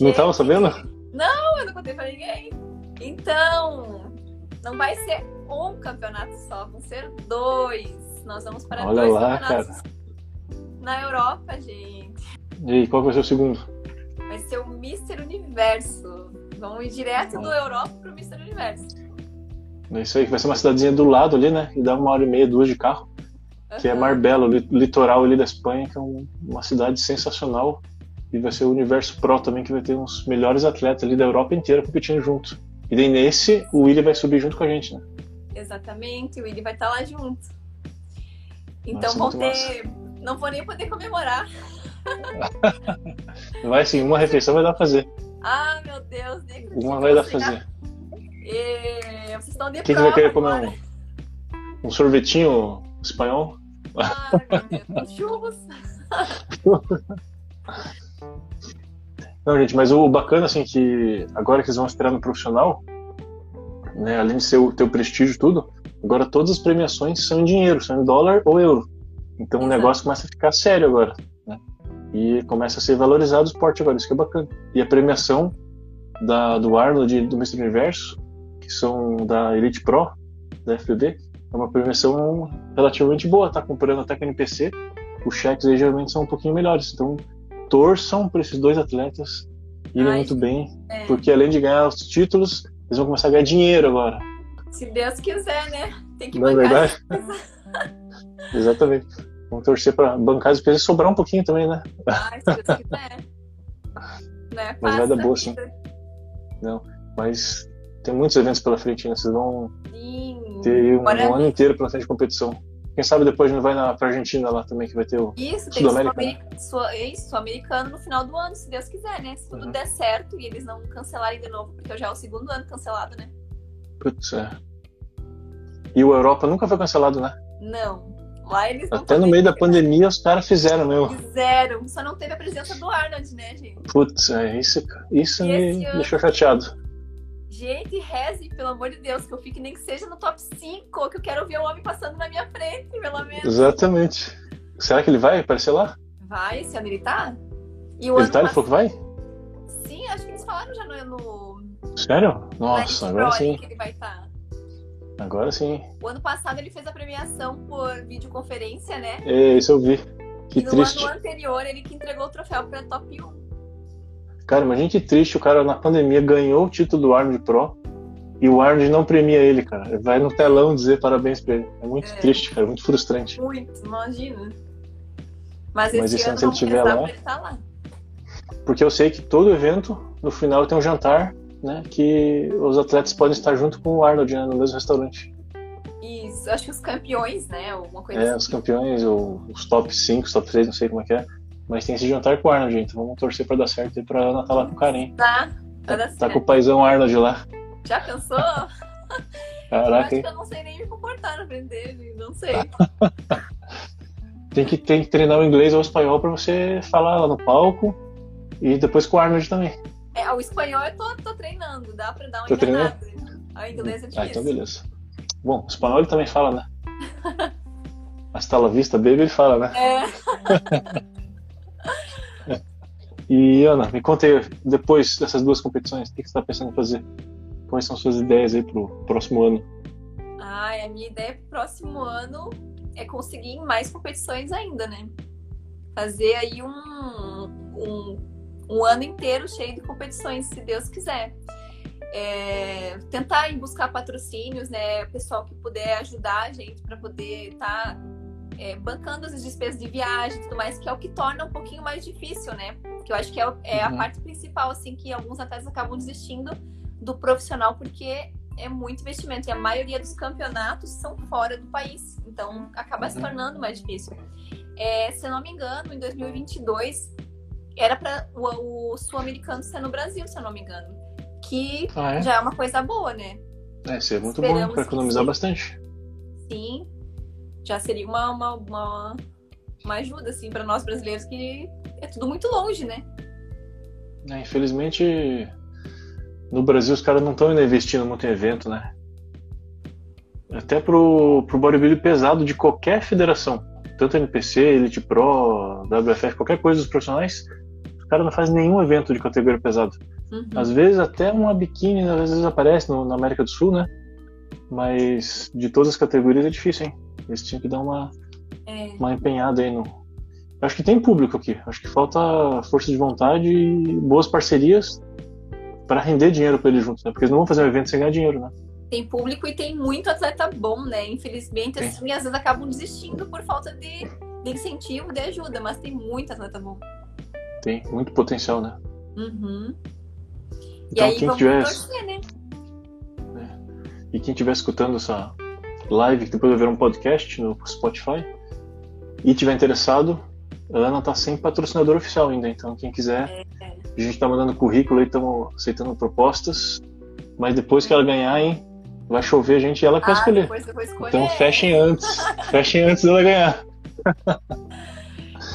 Não estava sabendo? Não, eu não contei pra ninguém. Então, não vai ser um campeonato só, vão ser dois. Nós vamos para Olha dois lá, campeonatos cara. na Europa, gente. E qual vai ser o segundo? Vai ser o Mister Universo. Vamos ir direto do Europa pro Mister Universo. É isso aí, que vai ser uma cidadezinha do lado ali, né? E dá uma hora e meia, duas de carro. Uhum. Que é Marbella, o litoral ali da Espanha, que é um, uma cidade sensacional. E vai ser o Universo Pro também, que vai ter uns melhores atletas ali da Europa inteira competindo junto. E daí nesse, o Willy vai subir junto com a gente, né? Exatamente, o Willy vai estar lá junto. Então vão ter. Massa. Não vou nem poder comemorar. *laughs* vai sim, uma refeição vai dar pra fazer. Ah, meu Deus, nem Uma vai dar pra fazer. E... Vocês estão de Quem vai querer comer um, um sorvetinho espanhol? Ah, meu Deus, *laughs* churros. *laughs* Não, gente, mas o bacana, assim, que agora que eles vão esperar no profissional, né, além de ser o teu prestígio e tudo, agora todas as premiações são em dinheiro, são em dólar ou euro. Então Exato. o negócio começa a ficar sério agora, né? E começa a ser valorizado o esporte agora, isso que é bacana. E a premiação da, do Arnold do Mr. Universo, que são da Elite Pro, da FBB, é uma premiação relativamente boa, tá? Comparando até com a NPC, os cheques aí geralmente são um pouquinho melhores. Então torçam para esses dois atletas irem muito bem, é. porque além de ganhar os títulos, eles vão começar a ganhar dinheiro agora. Se Deus quiser, né? Tem que Não é bancar. É verdade? *laughs* Exatamente. Vamos torcer para bancar as despesas e sobrar um pouquinho também, né? Ai, se Deus quiser. né? Mas vai dar boa, sim. Não, mas tem muitos eventos pela frente, né? Vocês vão sim. ter um, um ano inteiro pela frente de competição. Quem sabe depois não vai na, pra Argentina lá também, que vai ter o Isso, tem sul-americano no final do ano, se Deus quiser, né? Se tudo uhum. der certo e eles não cancelarem de novo, porque já é o segundo ano cancelado, né? Putz, é. E o Europa nunca foi cancelado, né? Não. Lá eles Até no meio da pandemia os caras fizeram, meu. Fizeram. Só não teve a presença do Arnold, né, gente? Putz, é, isso, isso me ano... deixou chateado. Gente, reze, pelo amor de Deus, que eu fique nem que seja no top 5, que eu quero ver o homem passando na minha frente, pelo menos. Exatamente. Será que ele vai aparecer lá? Vai, esse ano ele tá? E o ele tá? Ele falou que vai? Sim, acho que eles falaram já no. no... Sério? Nossa, agora sim. Ele vai estar. Tá. Agora sim. O ano passado ele fez a premiação por videoconferência, né? É, isso eu vi. Que e no triste. ano anterior ele que entregou o troféu pra top 1. Cara, imagina que triste, o cara na pandemia ganhou o título do Arnold Pro e o Arnold não premia ele, cara. Vai no telão dizer parabéns pra ele. É muito é. triste, cara, muito frustrante. Muito, imagina. Mas, Mas esse ano, se ele estiver lá, ele tá lá. Porque eu sei que todo evento, no final tem um jantar, né? Que os atletas podem estar junto com o Arnold né, no mesmo restaurante. Isso, acho que os campeões, né? Alguma coisa é, assim. os campeões, ou os top 5, os top 3, não sei como é que é. Mas tem esse jantar com o Arnold, gente. Vamos torcer pra dar certo e pra Ana tá lá com o Karen. Tá, tá, tá, tá com o paizão Arnold lá. Já pensou? *laughs* Caraca, eu acho que eu não sei nem me comportar na frente dele, não sei. *laughs* tem, que, tem que treinar o inglês ou o espanhol pra você falar lá no palco e depois com o Arnold também. É, o espanhol eu tô, tô treinando, dá pra dar uma tô enganada. Treinando? O inglês é difícil. Ah, então beleza. Bom, o espanhol ele também fala, né? *laughs* Hasta la vista, baby, ele fala, né? É. E Ana, me conta aí, depois dessas duas competições, o que você está pensando em fazer? Quais são suas ideias aí para o próximo ano? Ah, a minha ideia para o próximo ano é conseguir mais competições ainda, né? Fazer aí um, um, um ano inteiro cheio de competições, se Deus quiser. É, tentar buscar patrocínios, né? O pessoal que puder ajudar a gente para poder estar tá, é, bancando as despesas de viagem e tudo mais, que é o que torna um pouquinho mais difícil, né? Que eu acho que é, é a uhum. parte principal, assim, que alguns atletas acabam desistindo do profissional, porque é muito investimento. E a maioria dos campeonatos são fora do país. Então, acaba uhum. se tornando mais difícil. É, se eu não me engano, em 2022, era para o, o sul-americano ser no Brasil, se eu não me engano. Que ah, é? já é uma coisa boa, né? É, seria muito Esperamos bom para economizar bastante. Sim, já seria uma, uma, uma, uma ajuda, assim, para nós brasileiros que é tudo muito longe, né? É, infelizmente, no Brasil os caras não estão investindo muito em evento, né? Até pro, pro bodybuilding pesado de qualquer federação, tanto NPC, Elite Pro, WFF, qualquer coisa dos profissionais, os caras não fazem nenhum evento de categoria pesado. Uhum. Às vezes até uma biquíni às vezes aparece no, na América do Sul, né? Mas de todas as categorias é difícil, hein? Eles tinham que dar uma, é. uma empenhada aí no, acho que tem público aqui. Acho que falta força de vontade e boas parcerias para render dinheiro para eles juntos, né? Porque eles não vão fazer um evento sem ganhar dinheiro, né? Tem público e tem muito atleta bom, né? Infelizmente, tem. assim, às vezes acabam desistindo por falta de, de incentivo, de ajuda, mas tem muito atleta bom. Tem, muito potencial, né? Uhum. Então, e aí, quem tiver... torcer, né? É. E quem estiver escutando essa live, que depois vai ver um podcast no Spotify, e tiver interessado, a Ana tá sem patrocinador oficial ainda, então quem quiser, a gente tá mandando currículo e estamos aceitando propostas, mas depois que ela ganhar, hein, vai chover a gente e ela que ah, vai escolher. Depois, depois escolher. Então fechem antes, *laughs* fechem antes dela ganhar.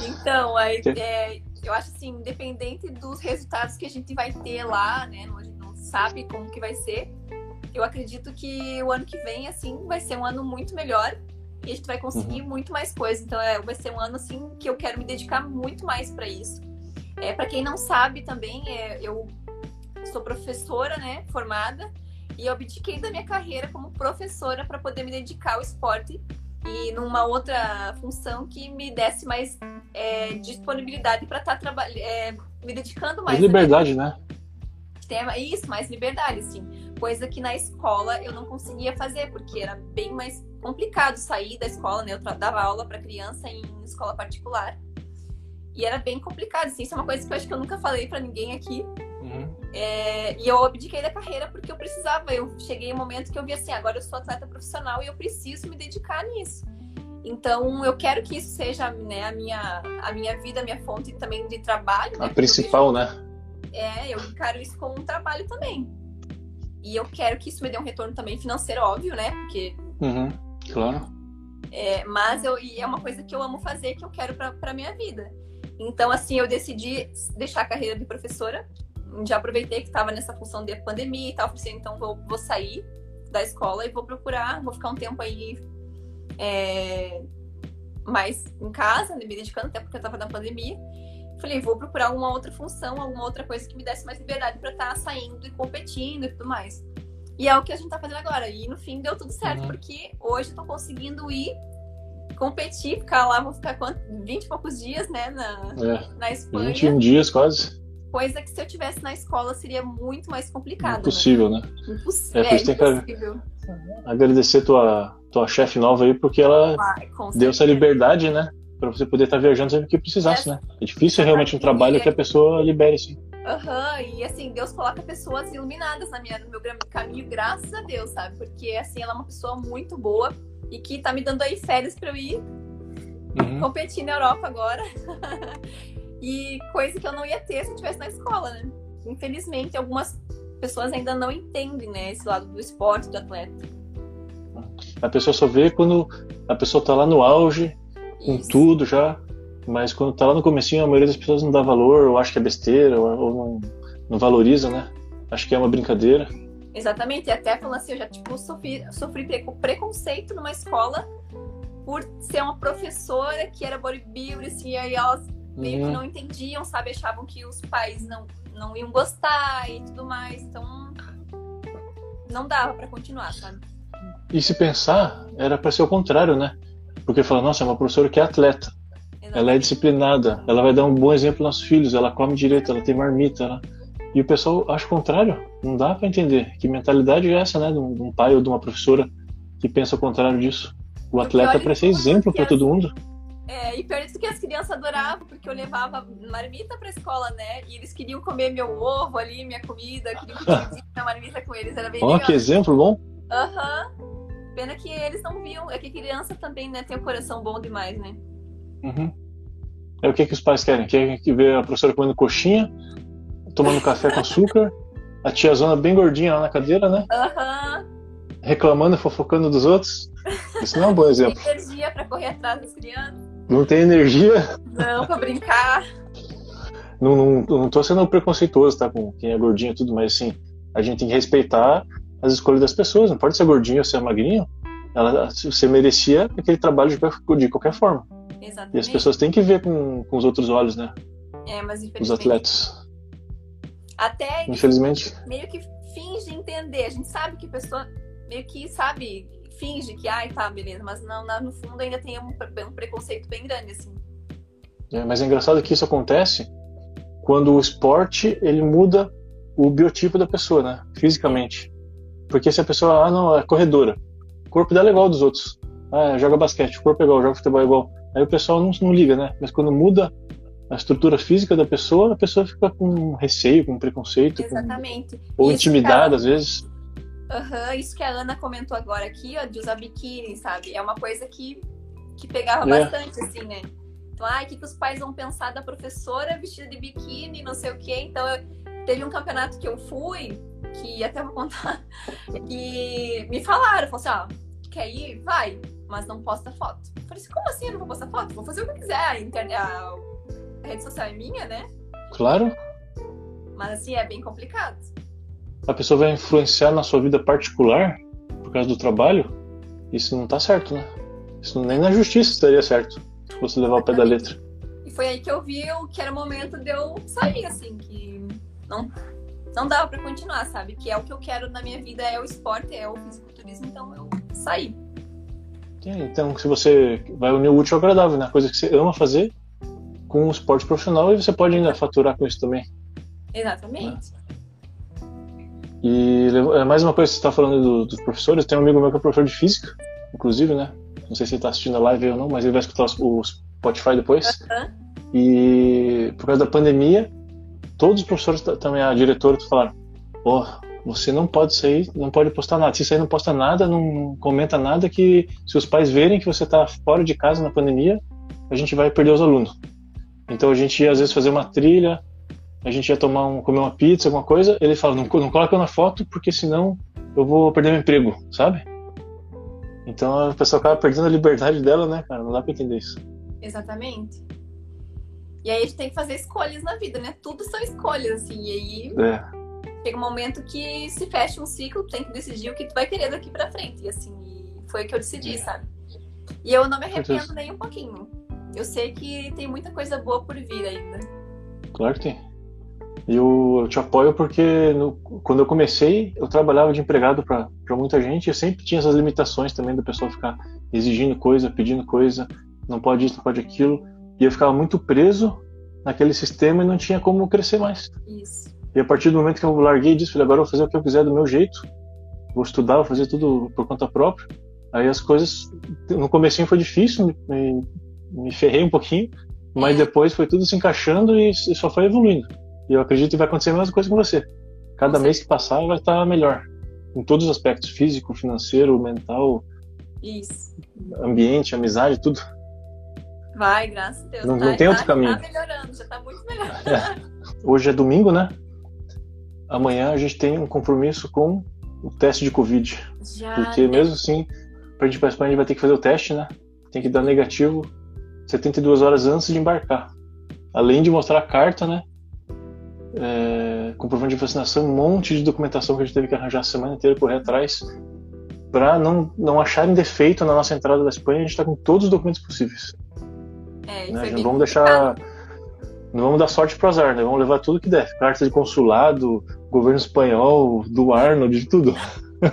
então, aí, é, eu acho assim, independente dos resultados que a gente vai ter lá, né, a gente não sabe como que vai ser, eu acredito que o ano que vem, assim, vai ser um ano muito melhor e a gente vai conseguir uhum. muito mais coisas. Então é, vai ser um ano assim que eu quero me dedicar muito mais para isso. É, para quem não sabe também, é, eu sou professora, né, formada, e eu abdiquei da minha carreira como professora para poder me dedicar ao esporte e numa outra função que me desse mais é, disponibilidade para estar tá trabalhando, é, me dedicando mais. Mais liberdade, né? Tema, isso, mais liberdade, sim. Coisa que na escola eu não conseguia fazer, porque era bem mais complicado sair da escola, né? Eu dava aula para criança em escola particular. E era bem complicado, assim. Isso é uma coisa que eu acho que eu nunca falei para ninguém aqui. Uhum. É, e eu abdiquei da carreira porque eu precisava. Eu cheguei um momento que eu vi assim, agora eu sou atleta profissional e eu preciso me dedicar nisso. Então, eu quero que isso seja né, a, minha, a minha vida, a minha fonte também de trabalho. A né? principal, vejo, né? É, eu encaro isso como um trabalho também. E eu quero que isso me dê um retorno também financeiro, óbvio, né? Porque uhum. Claro. É, mas eu, e é uma coisa que eu amo fazer, que eu quero para minha vida. Então, assim, eu decidi deixar a carreira de professora, já aproveitei que estava nessa função de pandemia e tal, falei assim, então vou, vou sair da escola e vou procurar, vou ficar um tempo aí é, mais em casa, me dedicando, até porque eu estava na pandemia. Falei, vou procurar alguma outra função, alguma outra coisa que me desse mais liberdade para estar tá saindo e competindo e tudo mais. E é o que a gente tá fazendo agora. E no fim deu tudo certo, uhum. porque hoje eu tô conseguindo ir competir, ficar lá, vou ficar quanto? 20 e poucos dias, né, na, é, na Espanha. 21 dias quase. Coisa que se eu tivesse na escola seria muito mais complicado. Impossível, né? né? Impossível. É, é impossível. Que agradecer tua, tua chefe nova aí, porque ela ah, deu essa liberdade, né? Pra você poder estar tá viajando sempre que precisasse, é, né? É difícil realmente um trabalho que a pessoa libere, assim. Aham, uhum, e assim, Deus coloca pessoas iluminadas na minha, no meu caminho, graças a Deus, sabe? Porque assim, ela é uma pessoa muito boa e que tá me dando aí férias pra eu ir uhum. competir na Europa agora. *laughs* e coisa que eu não ia ter se eu estivesse na escola, né? Infelizmente, algumas pessoas ainda não entendem, né, esse lado do esporte, do atleta. A pessoa só vê quando a pessoa tá lá no auge, com Isso. tudo já, mas quando tá lá no comecinho, a maioria das pessoas não dá valor, ou acha que é besteira, ou, ou não, não valoriza, né? Acho que é uma brincadeira. Exatamente, e até falando assim, eu já tipo, sofri, sofri preconceito numa escola por ser uma professora que era bodybuilder, assim, e aí elas meio que uhum. não entendiam, sabe? Achavam que os pais não, não iam gostar e tudo mais, então não dava para continuar, sabe? E se pensar, era para ser o contrário, né? Porque fala, nossa, é uma professora que é atleta. Ela é disciplinada, ela vai dar um bom exemplo aos nossos filhos, ela come direito, ela tem marmita. Ela... E o pessoal acha o contrário. Não dá para entender. Que mentalidade é essa, né? De um pai ou de uma professora que pensa o contrário disso. O atleta é para ser exemplo para todo mundo. É, e pior isso que as crianças adoravam, porque eu levava marmita pra escola, né? E eles queriam comer meu ovo ali, minha comida, queriam que eu na marmita com eles. Era bem oh, que exemplo bom. Aham. Uhum. Pena que eles não viam. É que criança também, né, tem o um coração bom demais, né? Uhum. É o que, que os pais querem? Querem que ver a professora comendo coxinha, tomando café com açúcar, a tiazona bem gordinha lá na cadeira, né? Uhum. Reclamando, fofocando dos outros. Isso não é um bom exemplo. Tem energia pra correr atrás das crianças. Não tem energia? Não, pra brincar. Não, não, não tô sendo preconceituoso, tá? Com quem é gordinho e tudo, mas assim, a gente tem que respeitar as escolhas das pessoas. Não pode ser gordinho ou ser magrinho. Ela, você merecia aquele trabalho de, qualquer forma. Exatamente. E as pessoas têm que ver com, com os outros olhos, né? É, mas infelizmente. Os atletas. Até infelizmente. Meio que finge entender. A gente sabe que a pessoa meio que sabe, finge que, ai, tá, beleza, mas não, no fundo ainda tem um, um preconceito bem grande, assim. É, mas é engraçado que isso acontece quando o esporte ele muda o biotipo da pessoa, né? Fisicamente. Porque se a pessoa, ah, não, é corredora. O corpo dela é igual ao dos outros. Ah, joga basquete, o corpo é igual, joga futebol é igual. Aí o pessoal não, não liga, né? Mas quando muda a estrutura física da pessoa, a pessoa fica com receio, com preconceito. Exatamente. Com... Ou isso intimidada, às vezes. Uhum, isso que a Ana comentou agora aqui, ó, de usar biquíni, sabe? É uma coisa que, que pegava é. bastante, assim, né? Então, ah, o que, que os pais vão pensar da professora vestida de biquíni, não sei o quê. Então, eu, teve um campeonato que eu fui, que até vou contar, que *laughs* me falaram, falaram assim, ó, ah, quer ir? Vai mas não posta foto. Eu falei assim, como assim eu não vou postar foto? Vou fazer o que eu quiser. A, internet, a, a rede social é minha, né? Claro. Mas assim, é bem complicado. A pessoa vai influenciar na sua vida particular por causa do trabalho? Isso não tá certo, né? Isso nem na justiça estaria certo, se fosse levar o pé da letra. E foi aí que eu vi que era o momento de eu sair, assim, que não, não dava para continuar, sabe? Que é o que eu quero na minha vida, é o esporte, é o fisiculturismo, então eu saí. Então, se você vai unir o útil ao agradável, né? Coisa que você ama fazer com o esporte profissional e você pode ainda faturar com isso também. Exatamente. E é, mais uma coisa que você está falando do, dos professores, tem um amigo meu que é professor de física, inclusive, né? Não sei se ele está assistindo a live ou não, mas ele vai escutar o Spotify depois. Uhum. E por causa da pandemia, todos os professores também, a diretora, falaram: Pô, você não pode sair, não pode postar nada. Se sair, não posta nada, não comenta nada, que se os pais verem que você está fora de casa na pandemia, a gente vai perder os alunos. Então a gente ia às vezes fazer uma trilha, a gente ia tomar um, comer uma pizza, alguma coisa. Ele fala, não, não coloca na foto, porque senão eu vou perder meu emprego, sabe? Então a pessoa acaba perdendo a liberdade dela, né, cara? Não dá pra entender isso. Exatamente. E aí a gente tem que fazer escolhas na vida, né? Tudo são escolhas, assim. E aí É. chega um momento que se fecha um ciclo, tu tem que decidir o que tu vai querer daqui pra frente. E assim, e foi o que eu decidi, sabe? E eu não me arrependo nem um pouquinho. Eu sei que tem muita coisa boa por vir ainda. Claro que tem. E eu, eu te apoio porque no- quando eu comecei, eu trabalhava de empregado para muita gente. Eu sempre tinha essas limitações também do pessoal ficar exigindo coisa, pedindo coisa, não pode isso, não pode aquilo. E eu ficava muito preso naquele sistema e não tinha como crescer mais. Isso. E a partir do momento que eu larguei disso, falei, agora eu vou fazer o que eu quiser do meu jeito. Vou estudar, vou fazer tudo por conta própria. Aí as coisas, no comecinho foi difícil, me, me, ferrei um pouquinho, mas É. depois foi tudo se encaixando e só foi evoluindo. E eu acredito que vai acontecer a mesma coisa com você. Cada mês que passar vai estar melhor. Em todos os aspectos, físico, financeiro, mental, Isso. ambiente, amizade, tudo. Vai, graças a Deus. Não- tá, não tem outro tá- caminho. Tá melhorando, já tá muito *laughs* melhor. Hoje é domingo, né? Amanhã a gente tem um compromisso com o teste de Covid. Já. Porque mesmo assim, pra gente Espanha, a gente vai ter que fazer o teste, né? Tem que dar negativo 72 horas antes de embarcar. Além de mostrar a carta, né? É, comprovante de vacinação, um monte de documentação que a gente teve que arranjar a semana inteira, correr atrás, pra não, não acharem defeito na nossa entrada da Espanha. A gente tá com todos os documentos possíveis. É, Né? Não bem vamos deixar. Não vamos dar sorte pro azar, né? Vamos levar tudo que der. Carta de consulado, governo espanhol, do Arnold, de tudo.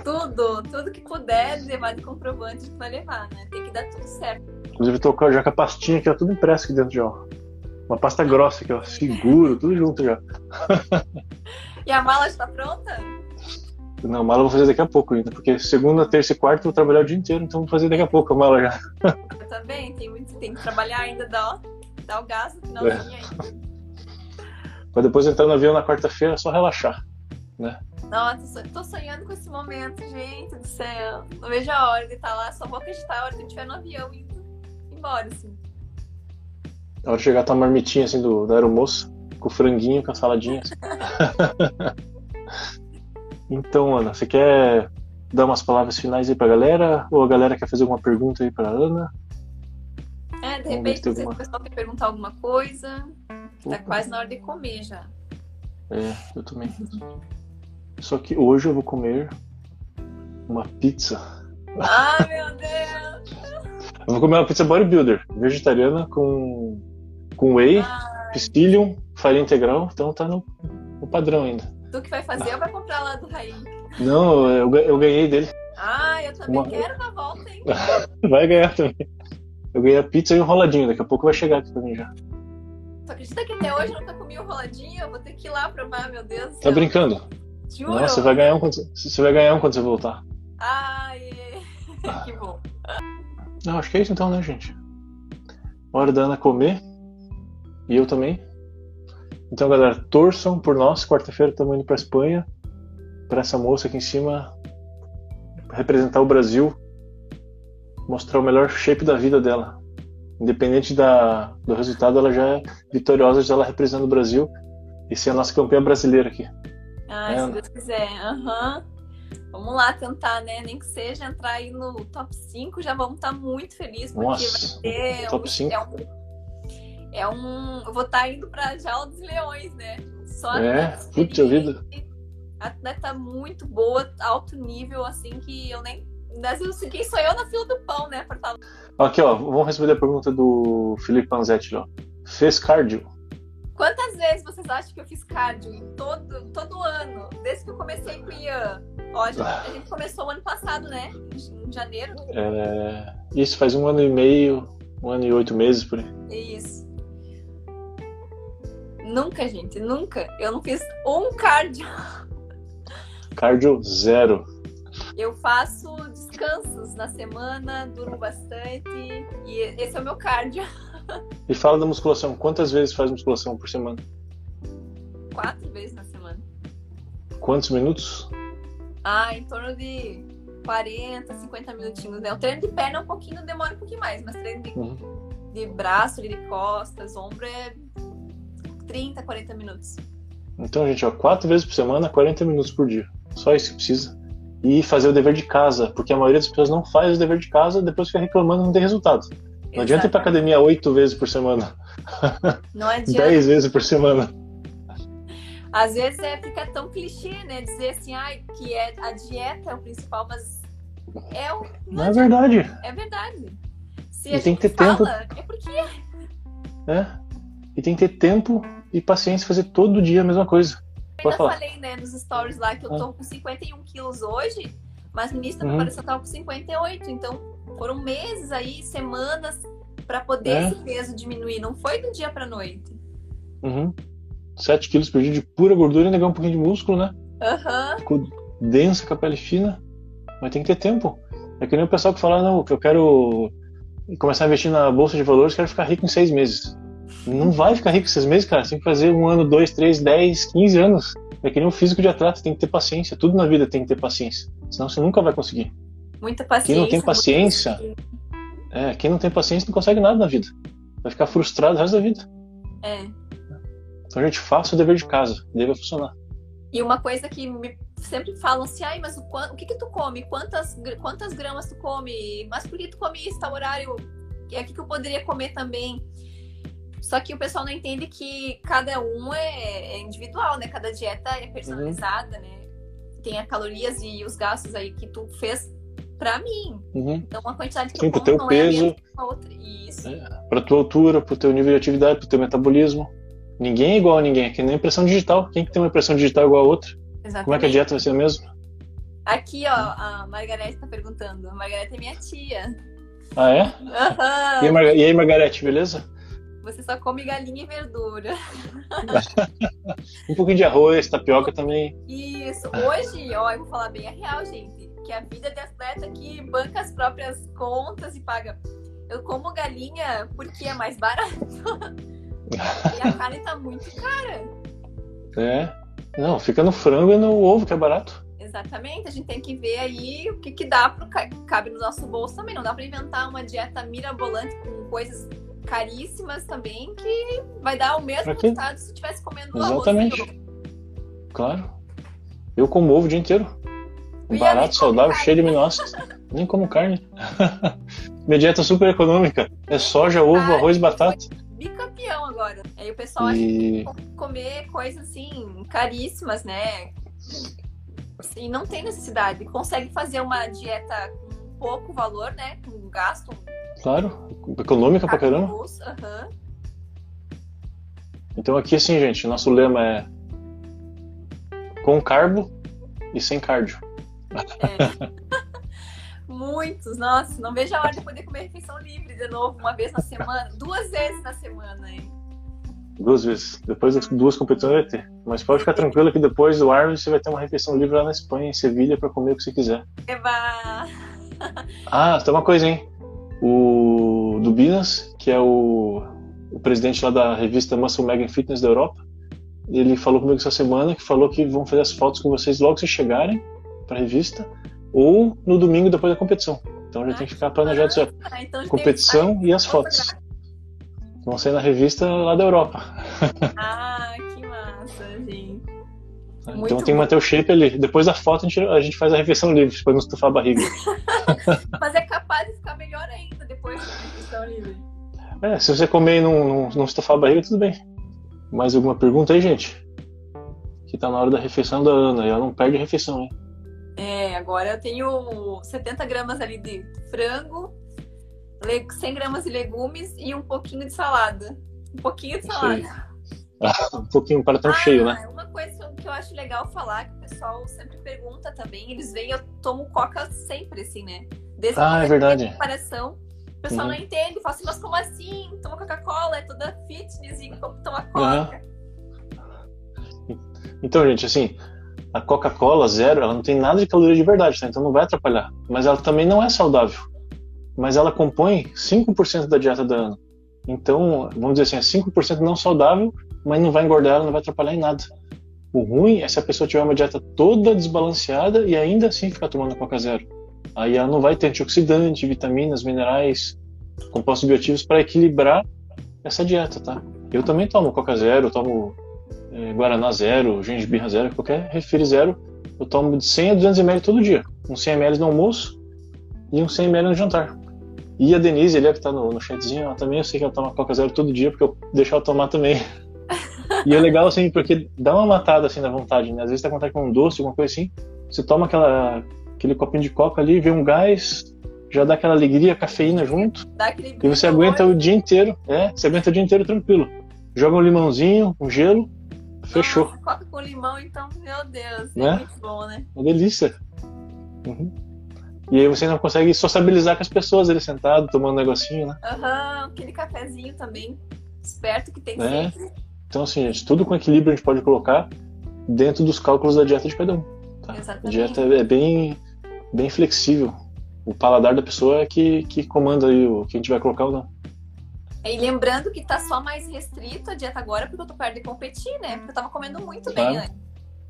Tudo, tudo que puder levar de comprovante, vai levar, né? Tem que dar tudo certo. Inclusive, tô com- já com a pastinha aqui, ó, tudo impresso aqui dentro já, ó. Uma pasta grossa aqui, ó. Seguro, tudo junto já. *laughs* E a mala está pronta? Não, a mala eu vou fazer daqui a pouco ainda, porque segunda, terça e quarta eu vou trabalhar o dia inteiro, então vou fazer daqui a pouco a mala já. Eu também, tem, muito, tem que trabalhar ainda, ó, dar o gás no finalzinho ainda. Pra depois entrar no avião na quarta-feira, é só relaxar. Nossa, tô sonhando com esse momento, gente do céu. Não vejo a hora de estar lá, só vou acreditar a hora que eu estiver no avião indo embora, assim. Na hora de chegar tá uma marmitinha assim do, da aeromoça, com o franguinho, com a saladinha. *laughs* então, Ana, você quer dar umas palavras finais aí pra galera? Ou a galera quer fazer alguma pergunta aí pra Ana? De Vamos repente, se o pessoal quer perguntar alguma coisa, tá Opa. quase na hora de comer já. É, eu também. Só que hoje eu vou comer uma pizza. Ai, meu Deus! *laughs* Eu vou comer uma pizza bodybuilder, vegetariana com, com whey, Ah, psyllium, farinha integral, então tá no, no padrão ainda. tu que vai fazer ou vai comprar lá do Raí? Não, eu, eu ganhei dele. Ah, eu também Uma- quero na volta, hein? *laughs* Vai ganhar também. Eu ganhei a pizza e um roladinho, daqui a pouco vai chegar aqui pra mim já. Tu acredita que até hoje eu nunca comi o roladinho? Eu vou ter que ir lá provar, meu Deus Tá brincando? Juro? Não, você vai ganhar um quando você, você vai ganhar um quando você voltar. Ai, *laughs* que bom. Não, acho que é isso então, né, gente? Hora da Ana comer. E eu também. Então, galera, torçam por nós. Quarta-feira estamos indo pra Espanha. Pra essa moça aqui em cima representar o Brasil. Mostrar o melhor shape da vida dela. Independente da, do resultado, ela já é vitoriosa, já ela representando o Brasil. E ser a nossa campeã brasileira aqui. Ai, É. se Deus quiser. Aham. Vamos lá tentar, né? Nem que seja entrar aí no top 5, já vamos estar muito felizes, porque Nossa, vai ter top um, 5. É um, é um. Eu vou estar indo pra Jaula dos Leões, né? Só É, puta vida. Atleta muito boa, alto nível, assim, que eu nem. Quem sou eu na fila do pão, né? Estar Aqui, ó, vamos responder a pergunta do Felipe Panzetti, ó. Fez cardio? Quantas vezes vocês acham que eu fiz cardio em todo, todo ano? Desde que eu comecei com o Ian. Ó, a gente, a gente começou o ano passado, né? Em, em janeiro. É, isso faz um ano e meio, um ano e oito meses por aí. Isso. Nunca, gente, nunca. Eu não fiz um cardio. Cardio zero. Eu faço descansos na semana, durmo bastante. E esse é o meu cardio. *laughs* E fala da musculação. Quantas vezes faz musculação por semana? Quatro vezes na semana. Quantos minutos? Ah, em torno de 40, 50 minutinhos, né? O treino de perna é um pouquinho, demora um pouquinho mais, mas treino de, Uhum. de braço, de costas, ombro é 30, 40 minutos. Então, gente, ó, quatro vezes por semana, 40 minutos por dia. Só isso que precisa. E fazer o dever de casa, porque a maioria das pessoas não faz o dever de casa, depois fica reclamando e não tem resultado. Não adianta ir pra academia oito vezes por semana Não *laughs* adianta. Dez vezes por semana. Às vezes é, fica tão clichê, né? Dizer assim, ai, que é, a dieta é o principal, mas é o. Não é verdade. É verdade. Se E a tem gente que ter tempo. fala, é porque É. E tem que ter tempo e paciência fazer todo dia a mesma coisa. Eu Pode ainda falar. falei, né, nos stories lá que eu tô com 51 quilos hoje, mas no início da Uhum. preparação eu tava com 58. Então foram meses aí, semanas, pra poder É. esse peso diminuir. Não foi do dia pra noite. Uhum. 7 quilos por dia de pura gordura e negar um pouquinho de músculo, né? Aham. Ficou densa com a pele fina. Mas tem que ter tempo. É que nem o pessoal que fala, não, que eu quero começar a investir na bolsa de valores, quero ficar rico em seis meses. Não vai ficar rico em seis meses, cara. Você tem que fazer um ano, dois, três, dez, quinze anos. É que nem um físico de atleta, tem que ter paciência. Tudo na vida tem que ter paciência. Senão você nunca vai conseguir. Muita paciência. Quem não tem paciência. É, quem não tem paciência não consegue nada na vida. Vai ficar frustrado o resto da vida. É. Então a gente faça o dever de casa, vai funcionar. E uma coisa que me sempre falam assim, ai, mas o, o que que tu come? Quantas, quantas gramas tu come? Mas por que tu come isso, tal horário? E aqui que eu poderia comer também. Só que o pessoal não entende que cada um é, é individual, né? Cada dieta é personalizada, né? Tem as calorias e os gastos aí que tu fez pra mim. Uhum. Então a quantidade que Sim, eu como teu não é a peso. mesma que a outra. Isso. É. Pra tua altura, pro teu nível de atividade, pro teu metabolismo. Ninguém é igual a ninguém, é que nem impressão digital. Quem que tem uma impressão digital igual a outra? Exatamente. Como é que a dieta vai ser a mesma? Aqui, ó, a Margarete tá perguntando. A Margarete é minha tia. Ah, é? Marga- e aí, Margarete, beleza? Você só come galinha e verdura. *laughs* Um pouquinho de arroz, tapioca também. Isso. Hoje, ó, eu vou falar bem a real, gente. Que a vida de atleta que banca as próprias contas e paga. Eu como galinha porque é mais barato. *laughs* e a carne tá muito cara. É. Não, fica no frango e no ovo, que é barato. Exatamente. A gente tem que ver aí o que, que dá pro ca- cabe no nosso bolso também. Não dá pra inventar uma dieta mirabolante com coisas caríssimas também que vai dar o mesmo resultado se estivesse comendo arroz. Exatamente. e ovo. Claro. Eu como ovo o dia inteiro. Barato, saudável, carne. cheio de aminoácidos. Nem como carne. *laughs* Minha dieta super econômica. É soja, ovo, Ah, arroz, batata. Bicampeão agora. Aí o pessoal acha E que comer coisas assim caríssimas, né? E não tem necessidade. Consegue fazer uma dieta com pouco valor, né? Com gasto claro, econômica pra caramba. Aham. Então aqui assim, gente, nosso lema é com carbo e sem cardio. *laughs* Muitos, nossa, não vejo a hora de poder comer refeição livre de novo, uma vez na semana, duas vezes na semana, hein? Duas vezes. Depois das duas competições vai ter. Mas pode ficar tranquilo que depois do Arnold você vai ter uma refeição livre lá na Espanha, em Sevilha, pra comer o que você quiser. Eba! Ah, tem uma coisa, hein? O Dubinas, que é o, o presidente lá da revista Muscle Mega Fitness da Europa, ele falou comigo essa semana que falou que vão fazer as fotos com vocês logo que vocês chegarem pra revista ou no domingo depois da competição. Então já tem que ficar planejado já. Ah, então a Competição e as fotos. Vão sair na revista lá da Europa. Ah. Muito então tem que bom. manter o shape ali. Depois da foto a gente, a gente faz a refeição livre, pra não estufar a barriga. *laughs* Mas é capaz de ficar melhor ainda depois da refeição livre. É, se você comer e não, não, não estufar a barriga, tudo bem. Mais alguma pergunta aí, gente? Que tá na hora da refeição da Ana, e ela não perde a refeição, hein? É, agora eu tenho 70 gramas ali de frango, le- 100 gramas de legumes e um pouquinho de salada. Um pouquinho de salada. *laughs* Um pouquinho para tão ah, cheio, né? Uma coisa que eu acho legal falar, que o pessoal sempre pergunta também, eles veem, eu tomo coca sempre, assim, né? Desde Ah, é verdade. comparação, o pessoal Uhum. não entende, fala assim, mas como assim? Toma Coca-Cola, é toda fitness e como toma coca. Então, gente, assim, a Coca-Cola zero, ela não tem nada de caloria de verdade, tá? Então não vai atrapalhar. Mas ela também não é saudável. Mas ela compõe 5% da dieta da Ana. Então, vamos dizer assim, é 5% não saudável, mas não vai engordar ela, não vai atrapalhar em nada. O ruim é se a pessoa tiver uma dieta toda desbalanceada e ainda assim ficar tomando Coca Zero. Aí ela não vai ter antioxidante, vitaminas, minerais, compostos bioativos para equilibrar essa dieta, tá? Eu também tomo Coca Zero, tomo eh, Guaraná Zero, Gengibirra Zero, qualquer refri zero. Eu tomo de 100 a 200 ml todo dia. Uns 100 ml no almoço e uns 100 ml no jantar. E a Denise, ali, que tá no, no chatzinho, ela também eu sei que ela toma Coca Zero todo dia, porque eu deixo ela tomar também. *laughs* e é legal, assim, porque dá uma matada, assim, na vontade, né? Às vezes tá com vontade com um doce, alguma coisa assim, você toma aquela, aquele copinho de coca ali, vê um gás, já dá aquela alegria, cafeína junto. e você aguenta o dia inteiro, é, você aguenta o dia inteiro tranquilo. Joga um limãozinho, um gelo, fechou. Nossa, coca com limão, então, meu Deus, é né? muito bom, né? Uma delícia. Uhum. E aí você não consegue sociabilizar com as pessoas ele sentado, tomando um negocinho, né? Aham, uhum, aquele cafezinho também, esperto que tem é. sempre. Então, assim, gente, tudo com equilíbrio a gente pode colocar dentro dos cálculos da dieta de cada um. Tá? Exatamente. A dieta é bem, bem flexível. O paladar da pessoa é que, que comanda aí o que a gente vai colocar ou não. E lembrando que tá só mais restrito a dieta agora porque eu tô perto de competir, né? Porque eu tava comendo muito claro. bem antes.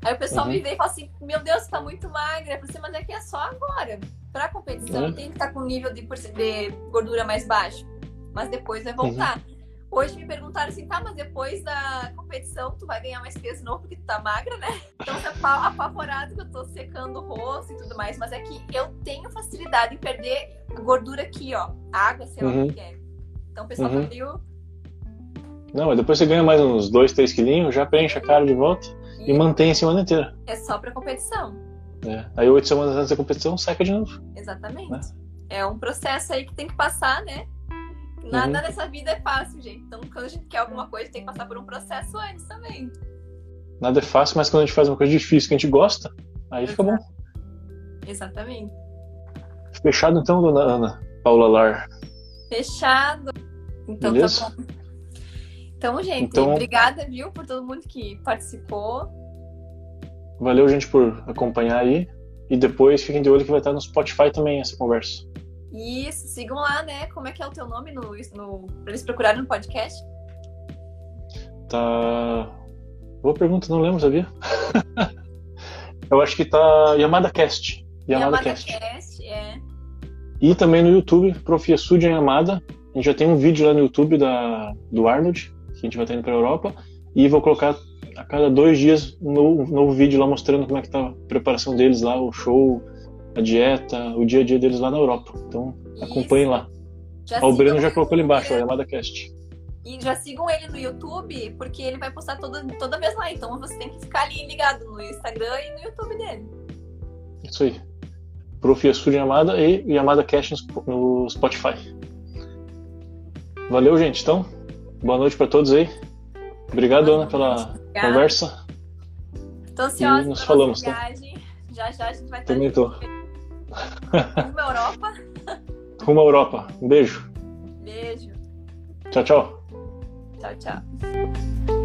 Aí o pessoal uhum. me vê e fala assim: Meu Deus, você tá muito magra. Eu falei assim, mas é que é só agora. Pra competição uhum. tem que estar tá com nível de, de, gordura mais baixo. Mas depois vai voltar. Uhum. Hoje me perguntaram assim, tá, mas depois da competição tu vai ganhar mais peso novo porque tu tá magra, né? Então você tá apavorado que eu tô secando o rosto e tudo mais. Mas é que eu tenho facilidade em perder a gordura aqui, ó. Água, sei lá o que é. Então o pessoal uhum. viu. Não, mas depois você ganha mais uns 2, 3 quilinhos, já preenche a cara de volta e, e mantém a semana inteira. É só pra competição. É. Aí oito semanas antes da competição, seca de novo. Exatamente. Né? É um processo aí que tem que passar, né? Nada uhum. nessa vida é fácil, gente. Então, quando a gente quer alguma coisa, tem que passar por um processo antes também. Nada é fácil, mas quando a gente faz uma coisa difícil que a gente gosta, aí Exato. fica bom. Exatamente. Fechado então, dona Ana Paula Lar. Fechado. Então tá Beleza? tá bom. Então, gente, então... obrigada, viu, por todo mundo que participou. Valeu, gente, por acompanhar aí. E depois fiquem de olho que vai estar no Spotify também essa conversa. Isso, sigam lá, né? Como é que é o teu nome no, no pra eles procurarem no podcast? Tá. Boa pergunta, não lembro, sabia? *laughs* Eu acho que tá Yamada Cast. Yamada, Yamada Cast. Cast, é. E também no YouTube, Prof. Yasuji Yamada. A gente já tem um vídeo lá no YouTube da, do Arnold, que a gente vai estar indo pra Europa. E vou colocar a cada dois dias um novo, um novo vídeo lá mostrando como é que tá a preparação deles lá, o show, a dieta, o dia a dia deles lá na Europa. Então acompanhem lá. Já o Breno já colocou ali embaixo, a Yamada Cast. E já sigam ele no YouTube, porque ele vai postar toda, toda vez lá. Então você tem que ficar ali ligado no Instagram e no YouTube dele. Isso aí. Prof. Yasuji Yamada e Yamada Cast no Spotify. Valeu, gente. Então, boa noite para todos aí. Obrigado, Ana, pela Obrigada. conversa. Tô ansiosa e nos falamos, tá? Já já a gente vai estar. Também tô. Rumo à Europa. *laughs* Rumo à Europa. Um beijo. Beijo. Tchau, tchau. Tchau, tchau.